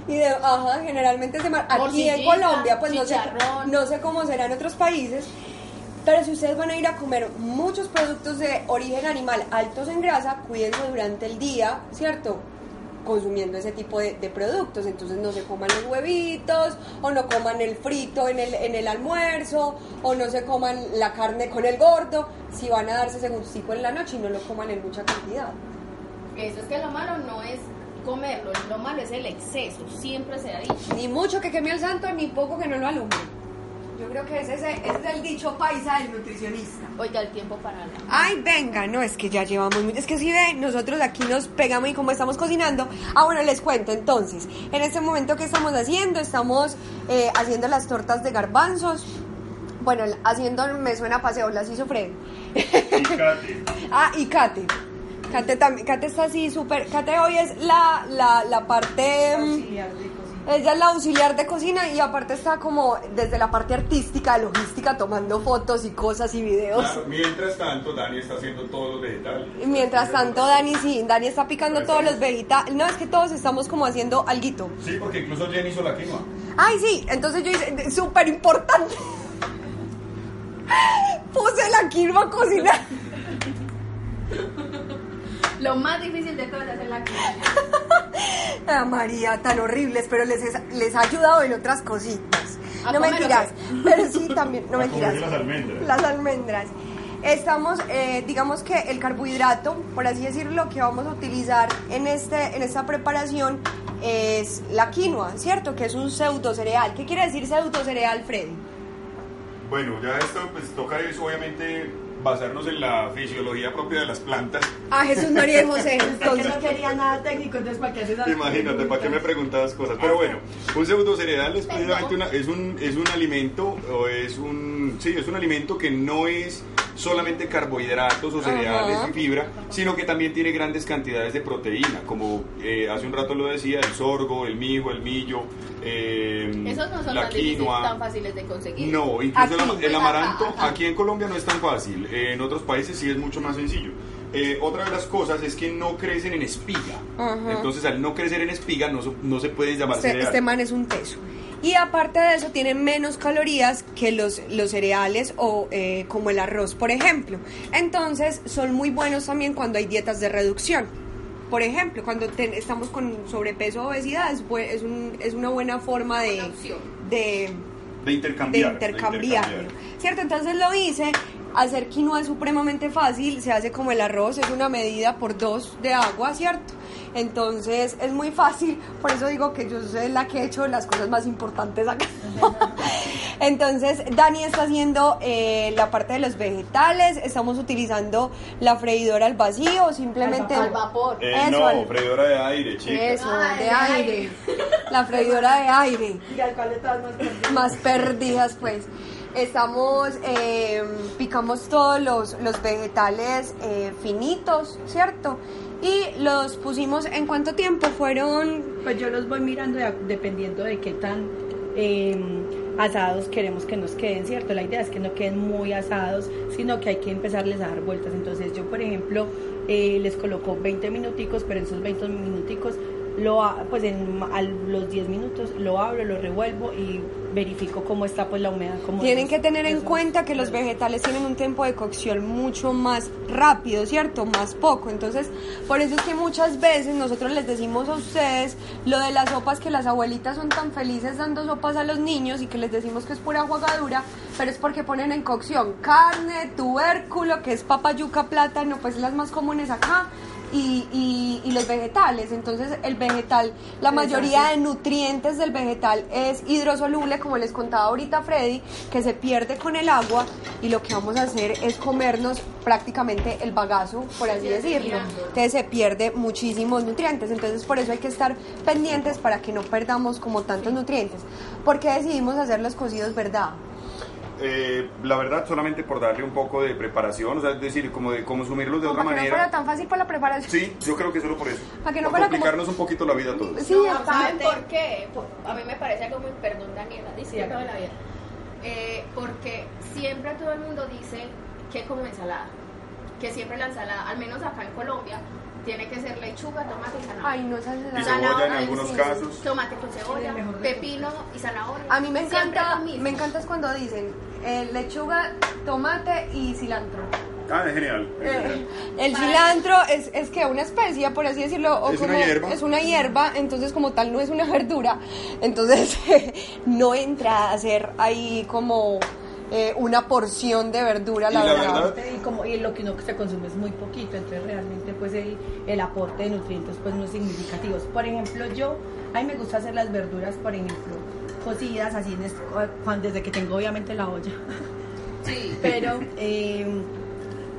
Y de, ajá, generalmente es de mar. Aquí en Colombia, pues no sé, no sé cómo será en otros países. Pero si ustedes van a ir a comer muchos productos de origen animal altos en grasa, cuídense durante el día, ¿cierto? Consumiendo ese tipo de, de productos, entonces no se coman los huevitos, o no coman el frito en el, en el almuerzo, o no se coman la carne con el gordo, si van a darse ese gustico en la noche y no lo coman en mucha cantidad. Eso es que lo malo no es comerlo, lo malo es el exceso, siempre se ha dicho. Ni mucho que queme al santo, ni poco que no lo alumbre. Yo creo que ese, ese es el dicho paisa del nutricionista. Oiga, el tiempo para la... Ay, venga, no, es que ya llevamos mucho. Es que si ven, nosotros aquí nos pegamos y como estamos cocinando. Ah, bueno, les cuento entonces. En este momento, ¿qué estamos haciendo? Estamos eh, haciendo las tortas de garbanzos. Bueno, haciendo, me suena a paseo, las hizo Fred. ah, y Kate. Kate también. Kate está así súper. Kate hoy es la, la, la parte. mm, Auxiliar de. Ella es la auxiliar de cocina y aparte está como desde la parte artística, logística, tomando fotos y cosas y videos. Claro, mientras tanto, Dani está haciendo todos los vegetales. Y Mientras tanto, Dani sí, Dani está picando todos los vegetales. No, es que todos estamos como haciendo alguito. Sí, porque incluso Jenny hizo la quinoa. Ay, sí, entonces yo hice, súper importante. Puse la quinoa a cocinar. Lo más difícil de todo es hacer la comida. Ah, María, tan horribles, pero les, es- les ha ayudado en otras cositas. ¿A No mentiras, pero sí también, no A mentiras. las almendras. Las almendras. Estamos, eh, digamos que el carbohidrato, por así decirlo, que vamos a utilizar en, este, en esta preparación es la quinoa, ¿cierto? Que es un pseudo cereal. ¿Qué quiere decir pseudo cereal, Freddy? Bueno, ya esto pues toca es obviamente basarnos en la fisiología propia de las plantas. Ah, Jesús María y José. Que Entonces, no quería nada técnico, entonces ¿para qué haces esas Imagínate, ¿para qué me preguntabas cosas? Pero bueno, un pseudo cereal es precisamente una, es, un, es un alimento, o es un, sí, es un alimento que no es solamente carbohidratos o cereales Ajá. y fibra, sino que también tiene grandes cantidades de proteína, como eh, hace un rato lo decía, el sorgo, el mijo, el millo, eh, Esos no son la tan, quinoa. tan fáciles de conseguir. No, incluso el, Aquí. ama- el amaranto aquí en Colombia no es tan fácil, eh, en otros países sí es mucho más sencillo. Eh, otra de las cosas es que no crecen en espiga, Ajá. entonces al no crecer en espiga no, se pueden llamar Este, cereal. este man es un teso. Y aparte de eso, tiene menos calorías que los, los cereales o eh, como el arroz, por ejemplo. Entonces, son muy buenos también cuando hay dietas de reducción. Por ejemplo, cuando estamos con sobrepeso o obesidad, es, es, un- es una buena forma de, Buena de, de de intercambiar. de intercambiarlo. intercambiar. ¿Cierto? Entonces lo hice. Hacer quinoa es supremamente fácil, se hace como el arroz, es una medida por dos de agua, ¿cierto? Entonces es muy fácil, por eso digo que yo soy la que he hecho las cosas más importantes acá. Entonces Dani está haciendo eh, la parte de los vegetales, estamos utilizando la freidora al vacío, simplemente... Al vapor. Eh, Eso, no, al- freidora de aire, chicas. Eso, Ah, de de aire. aire. La freidora de aire Y al cual de todas más perdidas. más perdidas pues estamos eh, picamos todos los, los vegetales eh, finitos cierto y los pusimos en cuánto tiempo fueron Pues yo los voy mirando de- dependiendo de qué tan eh, asados queremos que nos queden, ¿cierto? La idea es que no queden muy asados, sino que hay que empezarles a dar vueltas. Entonces yo, por ejemplo, eh, les coloco 20 minuticos, pero en esos 20 minuticos, lo, pues en, a los 10 minutos lo abro, lo revuelvo y verifico cómo está pues la humedad. Cómo tienen que tener en cuenta que los vegetales tienen un tiempo de cocción mucho más rápido, ¿cierto? Más poco. Entonces, por eso es que muchas veces nosotros les decimos a ustedes lo de las sopas que las abuelitas son tan felices dando sopas a los niños y que les decimos que es pura jugadura, pero es porque ponen en cocción carne, tubérculo, que es papa, yuca, plátano, pues las más comunes acá. Y, y- y los vegetales, entonces el vegetal, la mayoría de nutrientes del vegetal es hidrosoluble, como les contaba ahorita Freddy, que se pierde con el agua y lo que vamos a hacer es comernos prácticamente el bagazo, por así Sí, decirlo. Entonces se pierde muchísimos nutrientes, entonces por eso hay que estar pendientes para que no perdamos como tantos nutrientes. ¿Por qué decidimos hacer los cocidos verdad? Eh, la verdad, solamente por darle un poco de preparación, o sea, es decir, como de consumirlos de Como otra para que no fuera manera. tan fácil para la preparación. Sí, yo creo que solo por eso. Para que no por fuera como- complicarnos un poquito la vida a todos. Sí, No, aparte. ¿Saben por qué? Por- a mí me parece algo muy, perdón Daniela, disculpa de la vida. Eh, porque siempre todo el mundo dice que como ensalada, que siempre la ensalada, al menos acá en Colombia, tiene que ser lechuga, tomate y zanahoria. Ay, no esa Y cebolla en Zanahoria, algunos sí, casos. Tomate con cebolla, pepino y zanahoria. A mí me encanta, me encanta es cuando dicen eh, lechuga, tomate y cilantro. Ah, es genial. es Eh, el Para- cilantro es, es que una especia, por así decirlo, o Es una como- hierba. es una hierba, entonces como tal no es una verdura, entonces no entra a ser ahí como eh, una porción de verdura, la, Y la verdad. y como y lo que uno se consume es muy poquito entonces realmente pues el, el aporte de nutrientes pues no es significativo por ejemplo yo a mí me gusta hacer las verduras por ejemplo cocidas así en est- cuan- desde que tengo obviamente la olla Sí. pero eh,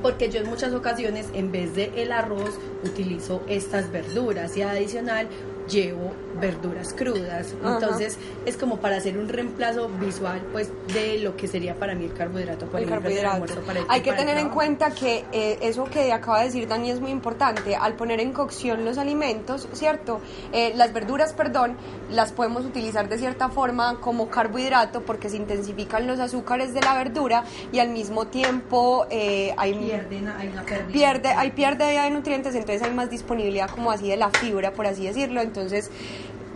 porque yo en muchas ocasiones en vez de el arroz utilizo estas verduras y adicional llevo verduras crudas Ajá. entonces es como para hacer un reemplazo visual pues de lo que sería para mí el carbohidrato por el carbohidrato. almuerzo para el- Hay que para el tener en cuenta que eh, eso que acaba de decir Dani es muy importante. Al poner en cocción los alimentos, ¿cierto? Eh, las verduras, perdón, las podemos utilizar de cierta forma como carbohidrato porque se intensifican los azúcares de la verdura y al mismo tiempo eh, hay pierden hay una pérdida. pierde, hay pérdida de nutrientes, entonces hay más disponibilidad como así de la fibra, por así decirlo, entonces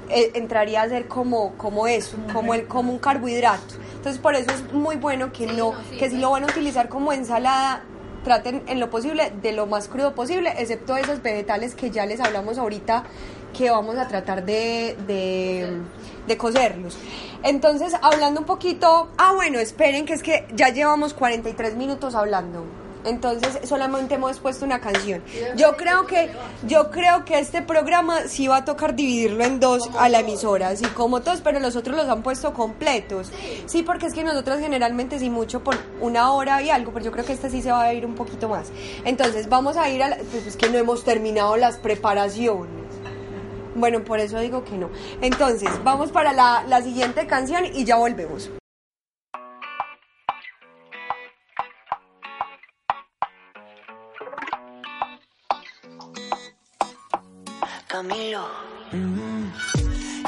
eh, entraría a ser como, como eso, como, el, como un carbohidrato. Entonces por eso es muy bueno que no, que si lo van a utilizar como ensalada, traten en lo posible de lo más crudo posible, excepto esos vegetales que ya les hablamos ahorita que vamos a tratar de, de, de cocerlos. Entonces, hablando un poquito, ah bueno, esperen que es que ya llevamos 43 minutos hablando. Entonces solamente hemos puesto una canción. Yo creo que yo creo que este programa sí va a tocar dividirlo en dos a la emisora, así como todos, pero los otros los han puesto completos. Sí, porque es que nosotros generalmente sí mucho por una hora y algo, pero yo creo que este sí se va a ir un poquito más. Entonces vamos a ir a la, pues es que no hemos terminado las preparaciones. Bueno, por eso digo que no. Entonces, vamos para la, la siguiente canción y ya volvemos. Camilo. Mm,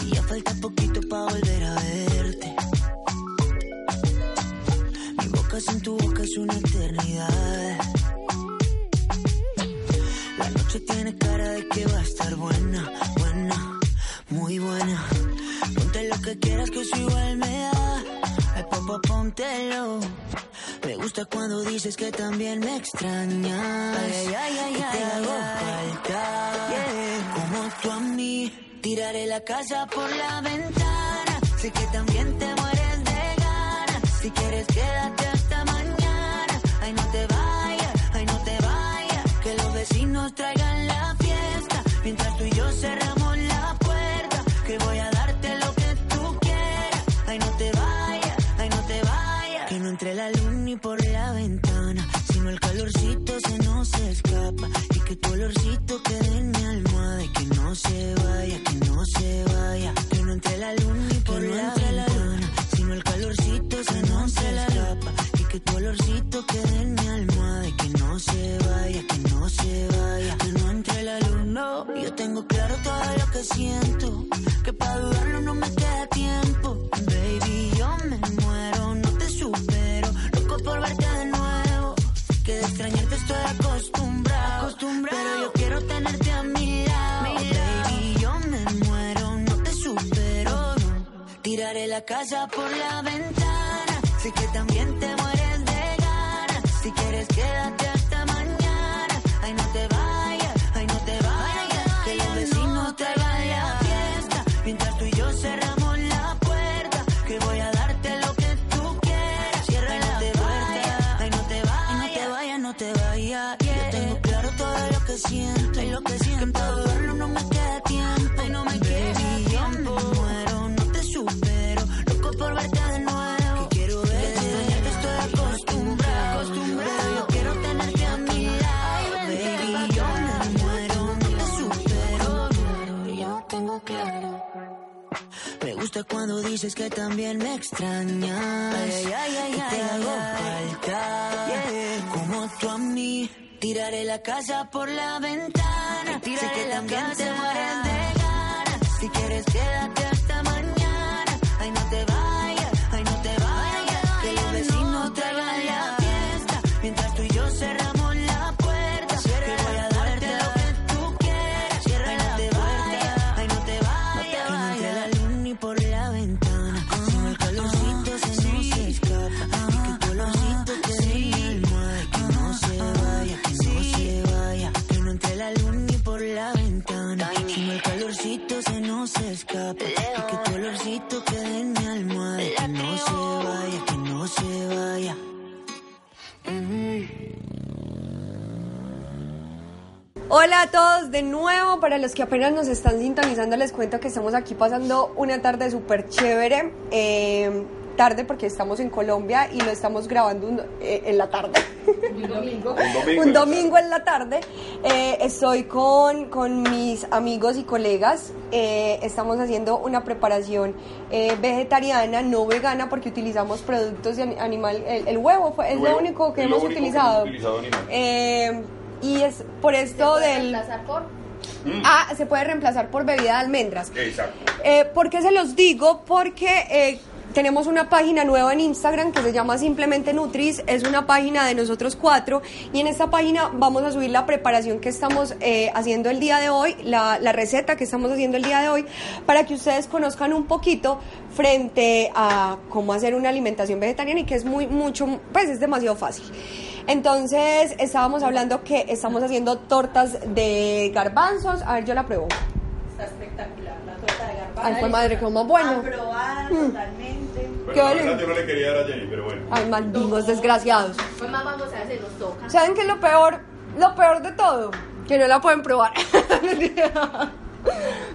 y ya falta poquito para volver a verte. Mi boca sin tu boca es una eternidad. La noche tiene cara de que va a estar buena, buena, muy buena. Ponte lo que quieras que eso igual me da. Ay, papá, póntelo. Me gusta cuando dices que también me extrañas. Ay, ay, ay, ay, te hago falta. Tú a mí. Tiraré la casa por la ventana. Sé que también te mueres de ganas. Si quieres, quédate hasta mañana. Ay, no te vayas, ay, no te vayas. Que los vecinos traigan la fiesta. Mientras tú y yo cerramos la puerta. Que voy a darte lo que tú quieras. Ay, no te vayas, ay, no te vayas. Que no entre la luz ni por la ventana. Sino el calorcito se nos escapa. Y que tu olorcito quede en se vaya, que no se vaya. Que no entre la luz ni por la ventana. Sino el calorcito se nos escapa. Y que tu olorcito quede en mi almohada. Y que no se vaya, que no se vaya. Que no entre la luz, no. Yo tengo claro todo lo que siento. Que para dudarlo no me queda la casa por la ventana. Sé que también gusta cuando dices que también me extrañas. Ay, ay, ay, ay, te hago falta. Como tú a mí. Tiraré la casa por la ventana. sé que también te mueres de ganas. Si quieres, quédate Hola a todos de nuevo, para los que apenas nos están sintonizando les cuento que estamos aquí pasando una tarde súper chévere, eh, tarde porque estamos en Colombia y lo estamos grabando un- eh, en la tarde. Un domingo. un domingo en la tarde. Eh, estoy con, con mis amigos y colegas. Eh, estamos haciendo una preparación eh, vegetariana, no vegana, porque utilizamos productos de ani- animal. El, el huevo fue- es El lo huevo único que hemos único que utilizado. hemos utilizado animal. Eh, y es por ¿Se esto puede del... reemplazar por? Ah, se puede reemplazar por bebida de almendras. Exacto. Eh, ¿Por qué se los digo? Porque eh, tenemos una página nueva en Instagram que se llama Simplemente Nutris. Es una página de nosotros cuatro. Y en esta página vamos a subir la preparación que estamos eh, haciendo el día de hoy, la, la receta que estamos haciendo el día de hoy, para que ustedes conozcan un poquito frente a cómo hacer una alimentación vegetariana y que es muy, mucho, pues es demasiado fácil. Entonces, estábamos hablando que estamos haciendo tortas de garbanzos. A ver, yo la pruebo. Está espectacular la torta de garbanzos. Ay, fue madre, como bueno. Aprobada Mm. totalmente. Qué la verdad yo no le quería dar a Jenny, pero bueno. Ay, malditos desgraciados. Pues más vamos a hacer, nos toca. ¿Saben qué es lo peor? Lo peor de todo, que no la pueden probar.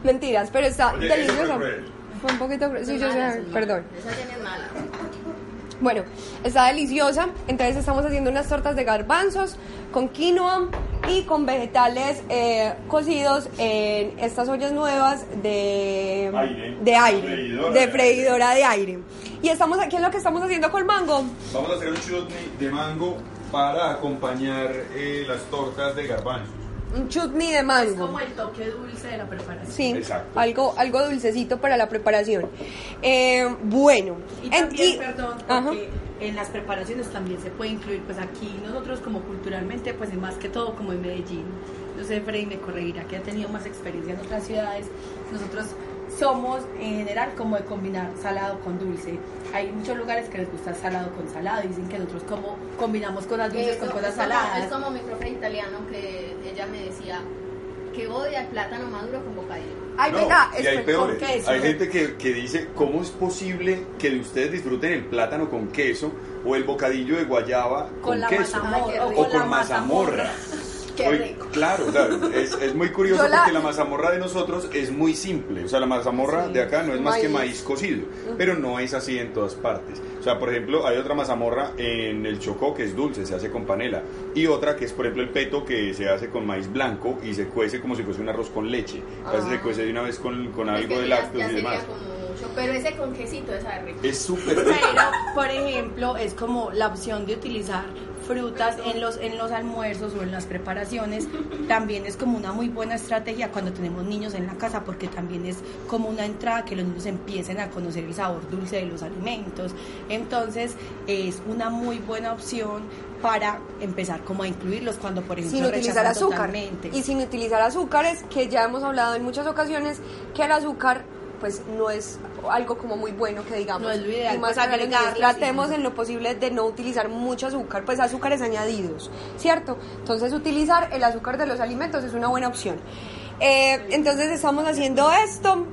Mentiras, pero está Oye, fue deliciosa. cruel. Fue un poquito cruel. Sí, yo sé, perdón. Esa tiene es mala. Bueno, está deliciosa. Entonces estamos haciendo unas tortas de garbanzos con quinoa y con vegetales eh, cocidos en estas ollas nuevas de Aire. de aire, Freidora de freidora de aire. Y estamos aquí es lo que estamos haciendo con mango. Vamos a hacer un chutney de mango para acompañar eh, las tortas de garbanzos. Un chutney de Es mango. como el toque dulce de la preparación. Sí, Exacto. algo, algo dulcecito para la preparación. Eh, bueno, Y en- también, y- perdón, Ajá. porque en las preparaciones también se puede incluir, pues aquí nosotros como culturalmente, pues es más que todo como en Medellín. No sé, Freddy me corregirá que ha tenido más experiencia en otras ciudades. Nosotros somos en general como de combinar salado con dulce. Hay muchos lugares que les gusta salado con salado y dicen que nosotros como combinamos cosas dulces con cosas es como- saladas. Es como mi profe italiano que ella me decía que odia el plátano maduro con bocadillo. Ay, No, venga, y hay peores. con queso. Hay gente que, que dice, ¿cómo es posible que ustedes disfruten el plátano con queso o el bocadillo de guayaba con, Con la queso? o con mazamorra. Qué rico. Claro, claro, es, es muy curioso la- porque la mazamorra de nosotros es muy simple. O sea, la mazamorra Sí, de acá no es más que maíz. cocido, pero no es así en todas partes. O sea, por ejemplo, hay otra mazamorra en el Chocó que es dulce, se hace con panela. Y otra que es, por ejemplo, el peto que se hace con maíz blanco y se cuece como si fuese un arroz con leche. A veces Ah. se cuece de una vez con, con Es algo de lácteos y demás. mucho, pero ese con quesito es rico. Es súper rico. Pero, por ejemplo, es como la opción de utilizar frutas en los en los almuerzos o en las preparaciones también es como una muy buena estrategia cuando tenemos niños en la casa porque también es como una entrada que los niños empiecen a conocer el sabor dulce de los alimentos entonces es una muy buena opción para empezar como a incluirlos cuando por ejemplo sin utilizar azúcar. totalmente. Y sin utilizar azúcares, que ya hemos hablado en muchas ocasiones, que el azúcar pues no es algo como muy bueno que digamos. No es lo ideal, Y más pues, tratemos sí. en lo posible de no utilizar mucho azúcar, pues azúcares añadidos, ¿cierto? Entonces utilizar el azúcar de los alimentos es una buena opción. Eh, entonces estamos haciendo esto.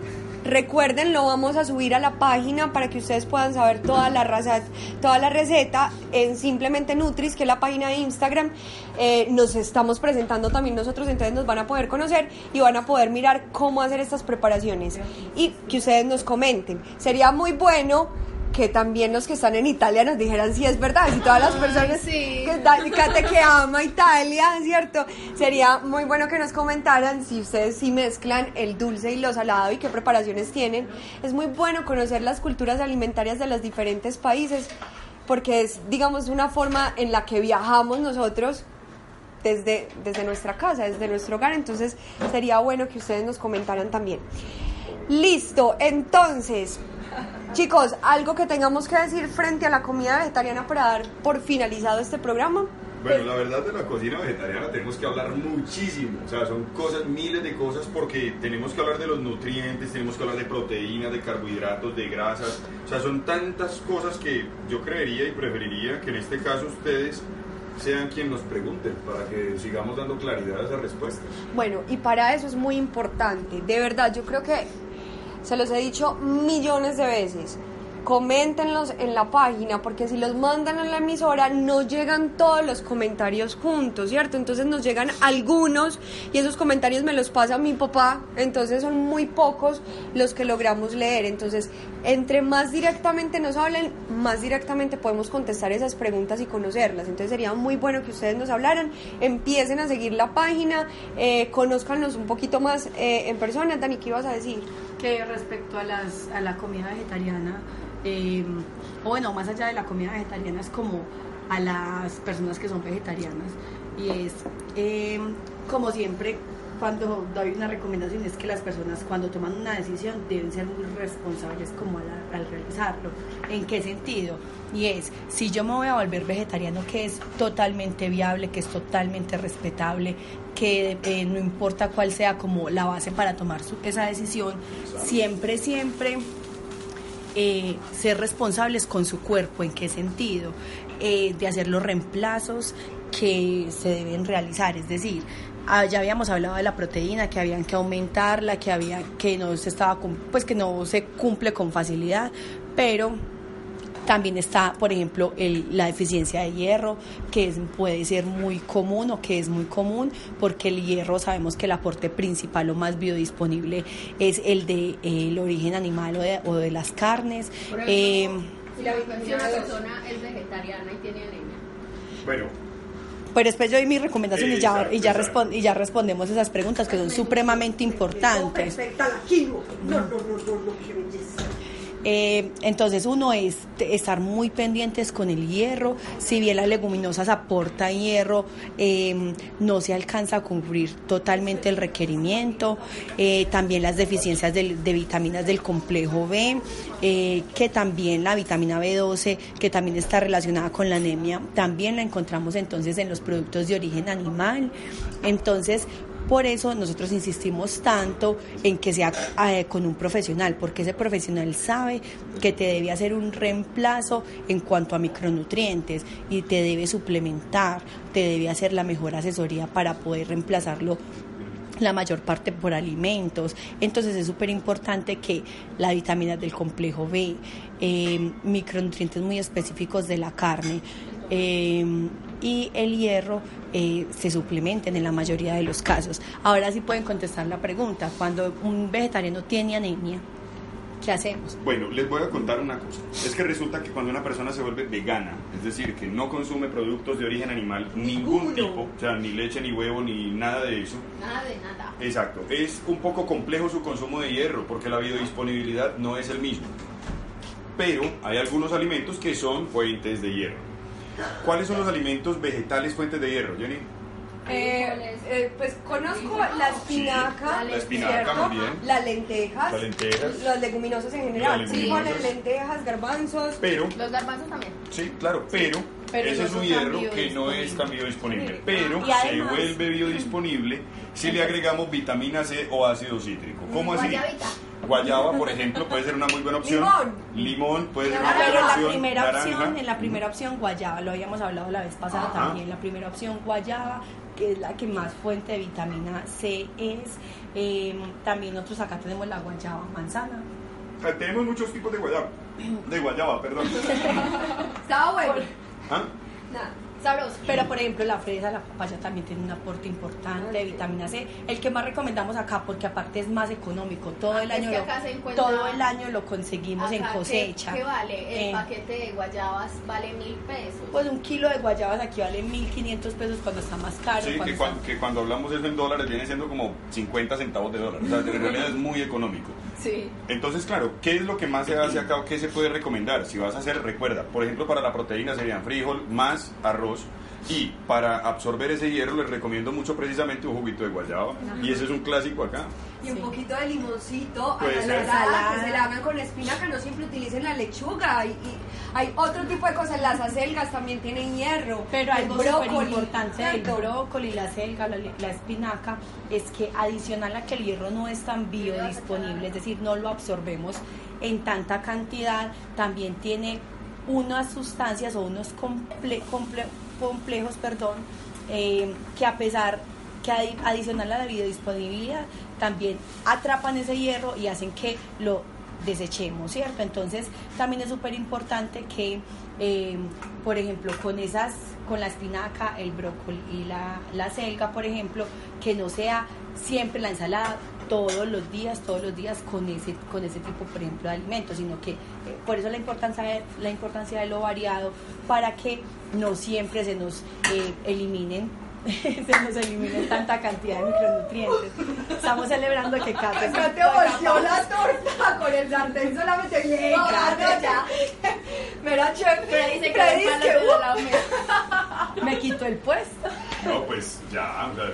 Recuerden, lo vamos a subir a la página para que ustedes puedan saber toda la, raza, toda la receta en Simplemente Nutris, que es la página de Instagram. Eh, nos estamos presentando también nosotros, entonces nos van a poder conocer y van a poder mirar cómo hacer estas preparaciones y que ustedes nos comenten. Sería muy bueno que también los que están en Italia nos dijeran si es verdad, si todas las Ay, personas sí. que, que ama Italia, ¿cierto? Sería muy bueno que nos comentaran si ustedes sí mezclan el dulce y lo salado y qué preparaciones tienen. Es muy bueno conocer las culturas alimentarias de los diferentes países porque es, digamos, una forma en la que viajamos nosotros desde, desde nuestra casa, desde nuestro hogar. Entonces sería bueno que ustedes nos comentaran también. Listo, entonces, chicos, algo que tengamos que decir frente a la comida vegetariana para dar por finalizado este programa. Bueno, la verdad de la cocina vegetariana tenemos que hablar muchísimo, o sea, son cosas, miles de cosas porque tenemos que hablar de los nutrientes, tenemos que hablar de proteínas, de carbohidratos, de grasas, o sea, son tantas cosas que yo creería y preferiría que en este caso ustedes sean quien nos pregunten para que sigamos dando claridad a esas respuestas. Bueno, y para eso es muy importante, de verdad, yo creo que se los he dicho millones de veces. Coméntenlos en la página, porque si los mandan a la emisora no llegan todos los comentarios juntos, ¿cierto? Entonces nos llegan algunos y esos comentarios me los pasa mi papá, entonces son muy pocos los que logramos leer. Entonces, entre más directamente nos hablen, más directamente podemos contestar esas preguntas y conocerlas. Entonces sería muy bueno que ustedes nos hablaran, empiecen a seguir la página, eh, conózcanos un poquito más eh, en persona. Dani, ¿qué ibas a decir? Que respecto a las a la comida vegetariana eh, o bueno más allá de la comida vegetariana es como a las personas que son vegetarianas y es eh, como siempre cuando doy una recomendación es que las personas cuando toman una decisión deben ser muy responsables como al, al realizarlo. ¿En qué sentido? Y es, si yo me voy a volver vegetariano, que es totalmente viable, que es totalmente respetable, que eh, no importa cuál sea como la base para tomar su- esa decisión, siempre, siempre eh, ser responsables con su cuerpo. ¿En qué sentido? Eh, de hacer los reemplazos que se deben realizar. Es decir, ah, ya habíamos hablado de la proteína, que habían que aumentarla, que había que no se estaba pues que no se cumple con facilidad, pero también está, por ejemplo, el- la deficiencia de hierro, que es- puede ser muy común o que es muy común, porque el hierro sabemos que el aporte principal o más biodisponible es el de eh, el origen animal o de, o de las carnes. Por Eh, ejemplo, si la persona es vegetariana y tiene anemia, Bueno, pero después yo doy mi recomendación y ya, y, ya y ya respondemos esas preguntas que son supremamente importantes. No, no, no, no, no, qué belleza. Eh, entonces uno es estar muy pendientes con el hierro, si bien las leguminosas aportan hierro, eh, no se alcanza a cubrir totalmente el requerimiento, Eh, también las deficiencias de vitaminas del complejo B, que también la vitamina B12, que también está relacionada con la anemia, también la encontramos entonces en los productos de origen animal. Entonces, por eso nosotros insistimos tanto en que sea eh, con un profesional, porque ese profesional sabe que te debe hacer un reemplazo en cuanto a micronutrientes y te debe suplementar, te debe hacer la mejor asesoría para poder reemplazarlo la mayor parte por alimentos. Entonces es súper importante que las vitaminas del complejo B, eh, micronutrientes muy específicos de la carne eh, y el hierro eh, se suplementen en la mayoría de los casos. Ahora sí pueden contestar la pregunta. Cuando un vegetariano tiene anemia, ¿qué hacemos? Bueno, les voy a contar una cosa. Es que resulta que cuando una persona se vuelve vegana, es decir, que no consume productos de origen animal, ningún tipo, o sea, ni leche, ni huevo, ni nada de eso, Nada de nada. Exacto, es un poco complejo su consumo de hierro porque la biodisponibilidad no es el mismo. Pero hay algunos alimentos que son fuentes de hierro. ¿Cuáles son los alimentos vegetales fuentes de hierro, Jenny? Eh, eh, pues conozco la espinaca, la espinaca, ¿cierto? muy bien. las lentejas, Las lentejas. las leguminosas en general, Las lentejas, garbanzos. Pero, Los garbanzos también. sí, claro, pero, Pero ese es un hierro que no es tan biodisponible. Pero además- se vuelve biodisponible si le agregamos vitamina C o ácido cítrico. ¿Cómo así? Guayabita. Guayaba, por ejemplo, puede ser una muy buena opción. Limón. Limón puede ser una Naranja. buena Pero la opción. primera Naranja. opción, en la primera opción guayaba, lo habíamos hablado la vez pasada Ajá. también, la primera opción guayaba, que es la que más fuente de vitamina C es. Eh, también nosotros acá tenemos la guayaba manzana. Tenemos muchos tipos de guayaba. De guayaba, perdón. Estaba bueno. ¿Ah? Nada. Sabroso. Pero por ejemplo la fresa, la papaya también tiene un aporte importante de vitamina C. El que más recomendamos acá porque aparte es más económico. Todo Ah, el es año lo, todo el año lo conseguimos en Acá, ¿qué- cosecha. ¿Qué, vale? El Eh, paquete de guayabas vale mil pesos. Pues un kilo de guayabas aquí vale 1.500 pesos cuando está más caro. Sí, cuando que, está- cuan- que cuando hablamos eso en dólares viene siendo como 50 centavos de dólar. O sea, en realidad es muy económico. Sí. Entonces, claro, ¿qué es lo que más se hace acá o qué se puede recomendar? Si vas a hacer, recuerda, por ejemplo, para la proteína serían frijol más arroz. Y para absorber ese hierro les recomiendo mucho precisamente un juguito de guayaba. Y ese es un clásico acá. Y un poquito de limoncito a Puede la ensalada, que se la hagan con espinaca, no siempre utilicen la lechuga. Y, y hay otro tipo de cosas, las acelgas también tienen hierro. Pero el algo súper brócoli, importante del brócoli, la selga, la, la espinaca, es que adicional a que el hierro no es tan biodisponible, es decir, no lo absorbemos en tanta cantidad, también tiene unas sustancias o unos comple- comple- complejos, perdón, eh, que a pesar que adi- adicional a la biodisponibilidad, también atrapan ese hierro y hacen que lo desechemos, ¿cierto? Entonces también es súper importante que, eh, por ejemplo, con esas, con la espinaca, el brócoli y la, la selga, por ejemplo, que no sea siempre la ensalada todos los días, todos los días con ese, con ese tipo, por ejemplo, de alimentos, sino que eh, por eso la importancia, de, la importancia de lo variado, para que no siempre se nos eh, eliminen se nos eliminen tanta cantidad de micronutrientes. Estamos celebrando que Kate Acá te volteó la torta con el sartén solamente bien No, grande no, ya. Mira, chef, Pero dice que es que, me quito el puesto, No, pues ya, o sea,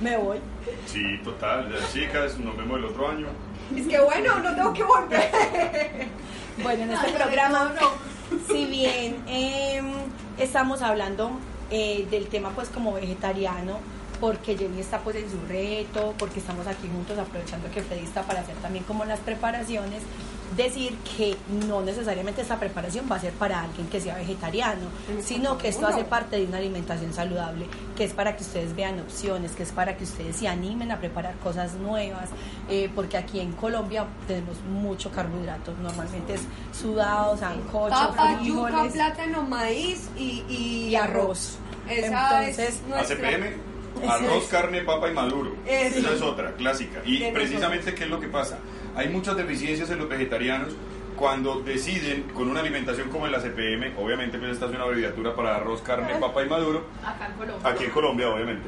me voy. sí, total. Ya, chicas, nos vemos el otro año. es que bueno, no tengo que volver. Bueno, en este Ay, programa, no, si bien em, estamos hablando eh, del tema pues como vegetariano, porque Jenny está pues en su reto, porque estamos aquí juntos aprovechando que Freddy está para hacer también como las preparaciones, decir que no necesariamente esta preparación va a ser para alguien que sea vegetariano, sino que esto hace parte de una alimentación saludable, que es para que ustedes vean opciones, que es para que ustedes se animen a preparar cosas nuevas, eh, porque aquí en Colombia tenemos mucho carbohidratos, normalmente es sudado, sancocho, Papa, yuca, plátano, maíz y, y, y arroz. Esa Entonces, es nuestra... ACPM, arroz, carne, papa y maduro. Esa es otra, clásica. Y precisamente, ¿qué es lo que pasa? Hay muchas deficiencias en los vegetarianos cuando deciden con una alimentación como el ACPM, obviamente pues esta es una abreviatura para arroz, carne, papa y maduro, Acá en Colombia. aquí en Colombia obviamente.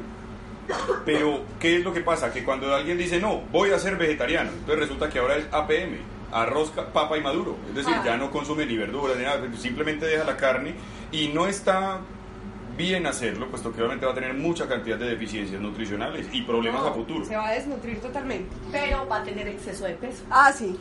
Pero, ¿qué es lo que pasa? Que cuando alguien dice, no, voy a ser vegetariano, entonces resulta que ahora es APM. arroz, papa y maduro. Es decir, Ah. ya no consume ni verduras ni nada, simplemente deja la carne y no está bien hacerlo, puesto que obviamente va a tener mucha cantidad de deficiencias nutricionales y problemas a futuro. Se va a desnutrir totalmente. Pero va a tener exceso de peso. Ah, sí.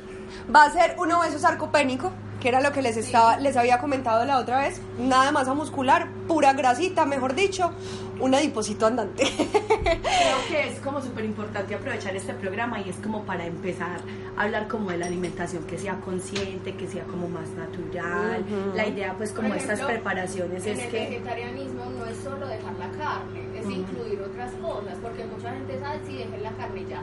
Va a ser un obeso sarcopénico, que era lo que les estaba, les había comentado la otra vez. Nada masa muscular, pura grasita, mejor dicho, un adiposito andante. Creo que es como súper importante aprovechar este programa y es como para empezar a hablar como de la alimentación que sea consciente, que sea como más natural. La idea pues como Por estas ejemplo, preparaciones en es el que... vegetarianismo no es solo dejar la carne, es incluir otras cosas, porque mucha gente sabe si dejar la carne ya.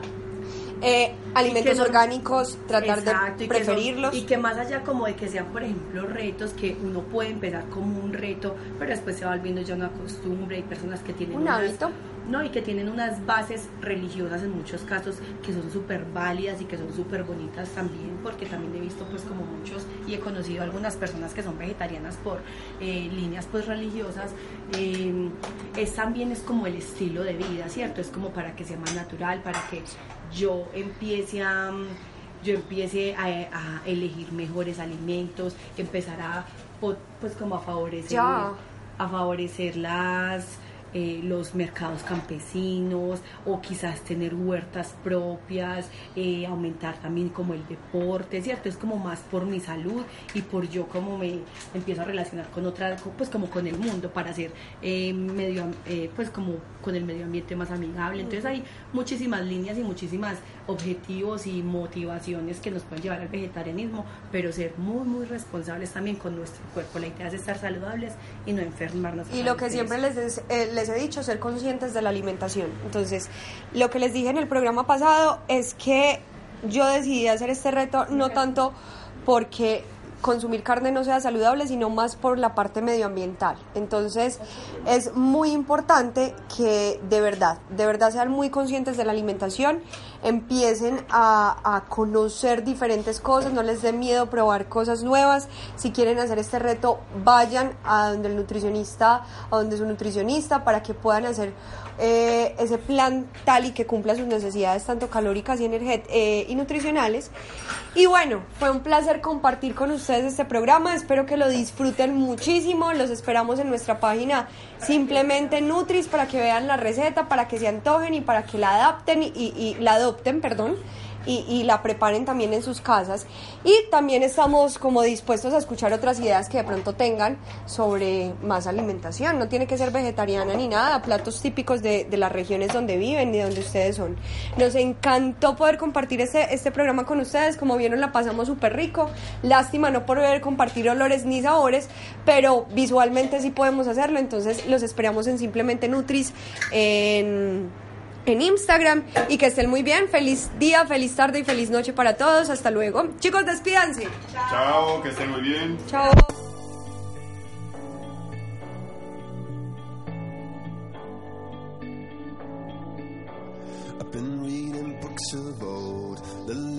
Eh, alimentos orgánicos, tratar Exacto, de y que son- preferirlos. y que más allá como de que sean, por ejemplo, retos que uno puede empezar como un reto, pero después se va volviendo ya una costumbre. Hay personas que tienen Un unas- hábito. No, y que tienen unas bases religiosas en muchos casos que son súper válidas y que son súper bonitas también, porque también he visto pues como muchos y he conocido algunas personas que son vegetarianas por eh, líneas pues religiosas. eh, es también es como el estilo de vida, ¿cierto? Es como para que sea más natural, para que yo empiece a yo empiece a, a elegir mejores alimentos, empezar a pues como a favorecer a favorecer las eh, los mercados campesinos o quizás tener huertas propias, eh, aumentar también como el deporte, ¿cierto? Es como más por mi salud y por yo como me empiezo a relacionar con otras, pues como con el mundo para hacer eh, medio, eh, pues como con el medio ambiente más amigable. Entonces hay muchísimas líneas y muchísimas objetivos y motivaciones que nos pueden llevar al vegetarianismo, pero ser muy, muy responsables también con nuestro cuerpo. La idea es estar saludables y no enfermarnos. Y lo que siempre les, des- eh, les he dicho, ser conscientes de la alimentación. Entonces, lo que les dije en el programa pasado es que yo decidí hacer este reto no tanto porque consumir carne no sea saludable, sino más por la parte medioambiental. Entonces, es muy importante que de verdad, de verdad sean muy conscientes de la alimentación, empiecen a, conocer diferentes cosas, no les dé miedo probar cosas nuevas. Si quieren hacer este reto, vayan a donde el nutricionista, a donde su nutricionista, para que puedan hacer eh, ese plan tal y que cumpla sus necesidades tanto calóricas y, eh, y nutricionales. Y bueno, fue un placer compartir con ustedes este programa. Espero que lo disfruten muchísimo. Los esperamos en nuestra página simplemente Nutris para que vean la receta, para que se antojen y para que la adapten y, y la adopten, perdón. Y, la preparen también en sus casas. Y también estamos como dispuestos a escuchar otras ideas que de pronto tengan sobre más alimentación. No tiene que ser vegetariana ni nada, platos típicos de, de las regiones donde viven y donde ustedes son. Nos encantó poder compartir este, este programa con ustedes. Como vieron, la pasamos súper rico. Lástima no poder compartir olores ni sabores, pero visualmente sí podemos hacerlo. Entonces los esperamos en Simplemente Nutris en en Instagram y que estén muy bien. Feliz día, feliz tarde y feliz noche para todos. Hasta luego. Chicos, despídanse. Chao, que estén muy bien. Chao. I've been reading books of old, the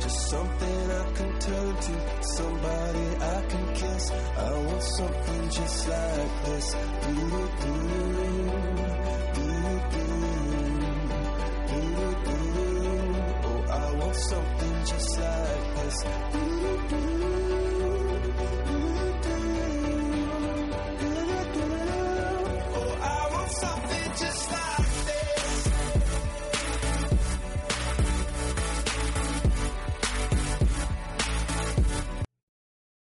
Just something I can turn to, somebody I can kiss. I want something just like this. Do do do do do do do. Oh, I want something just like this. Do do do.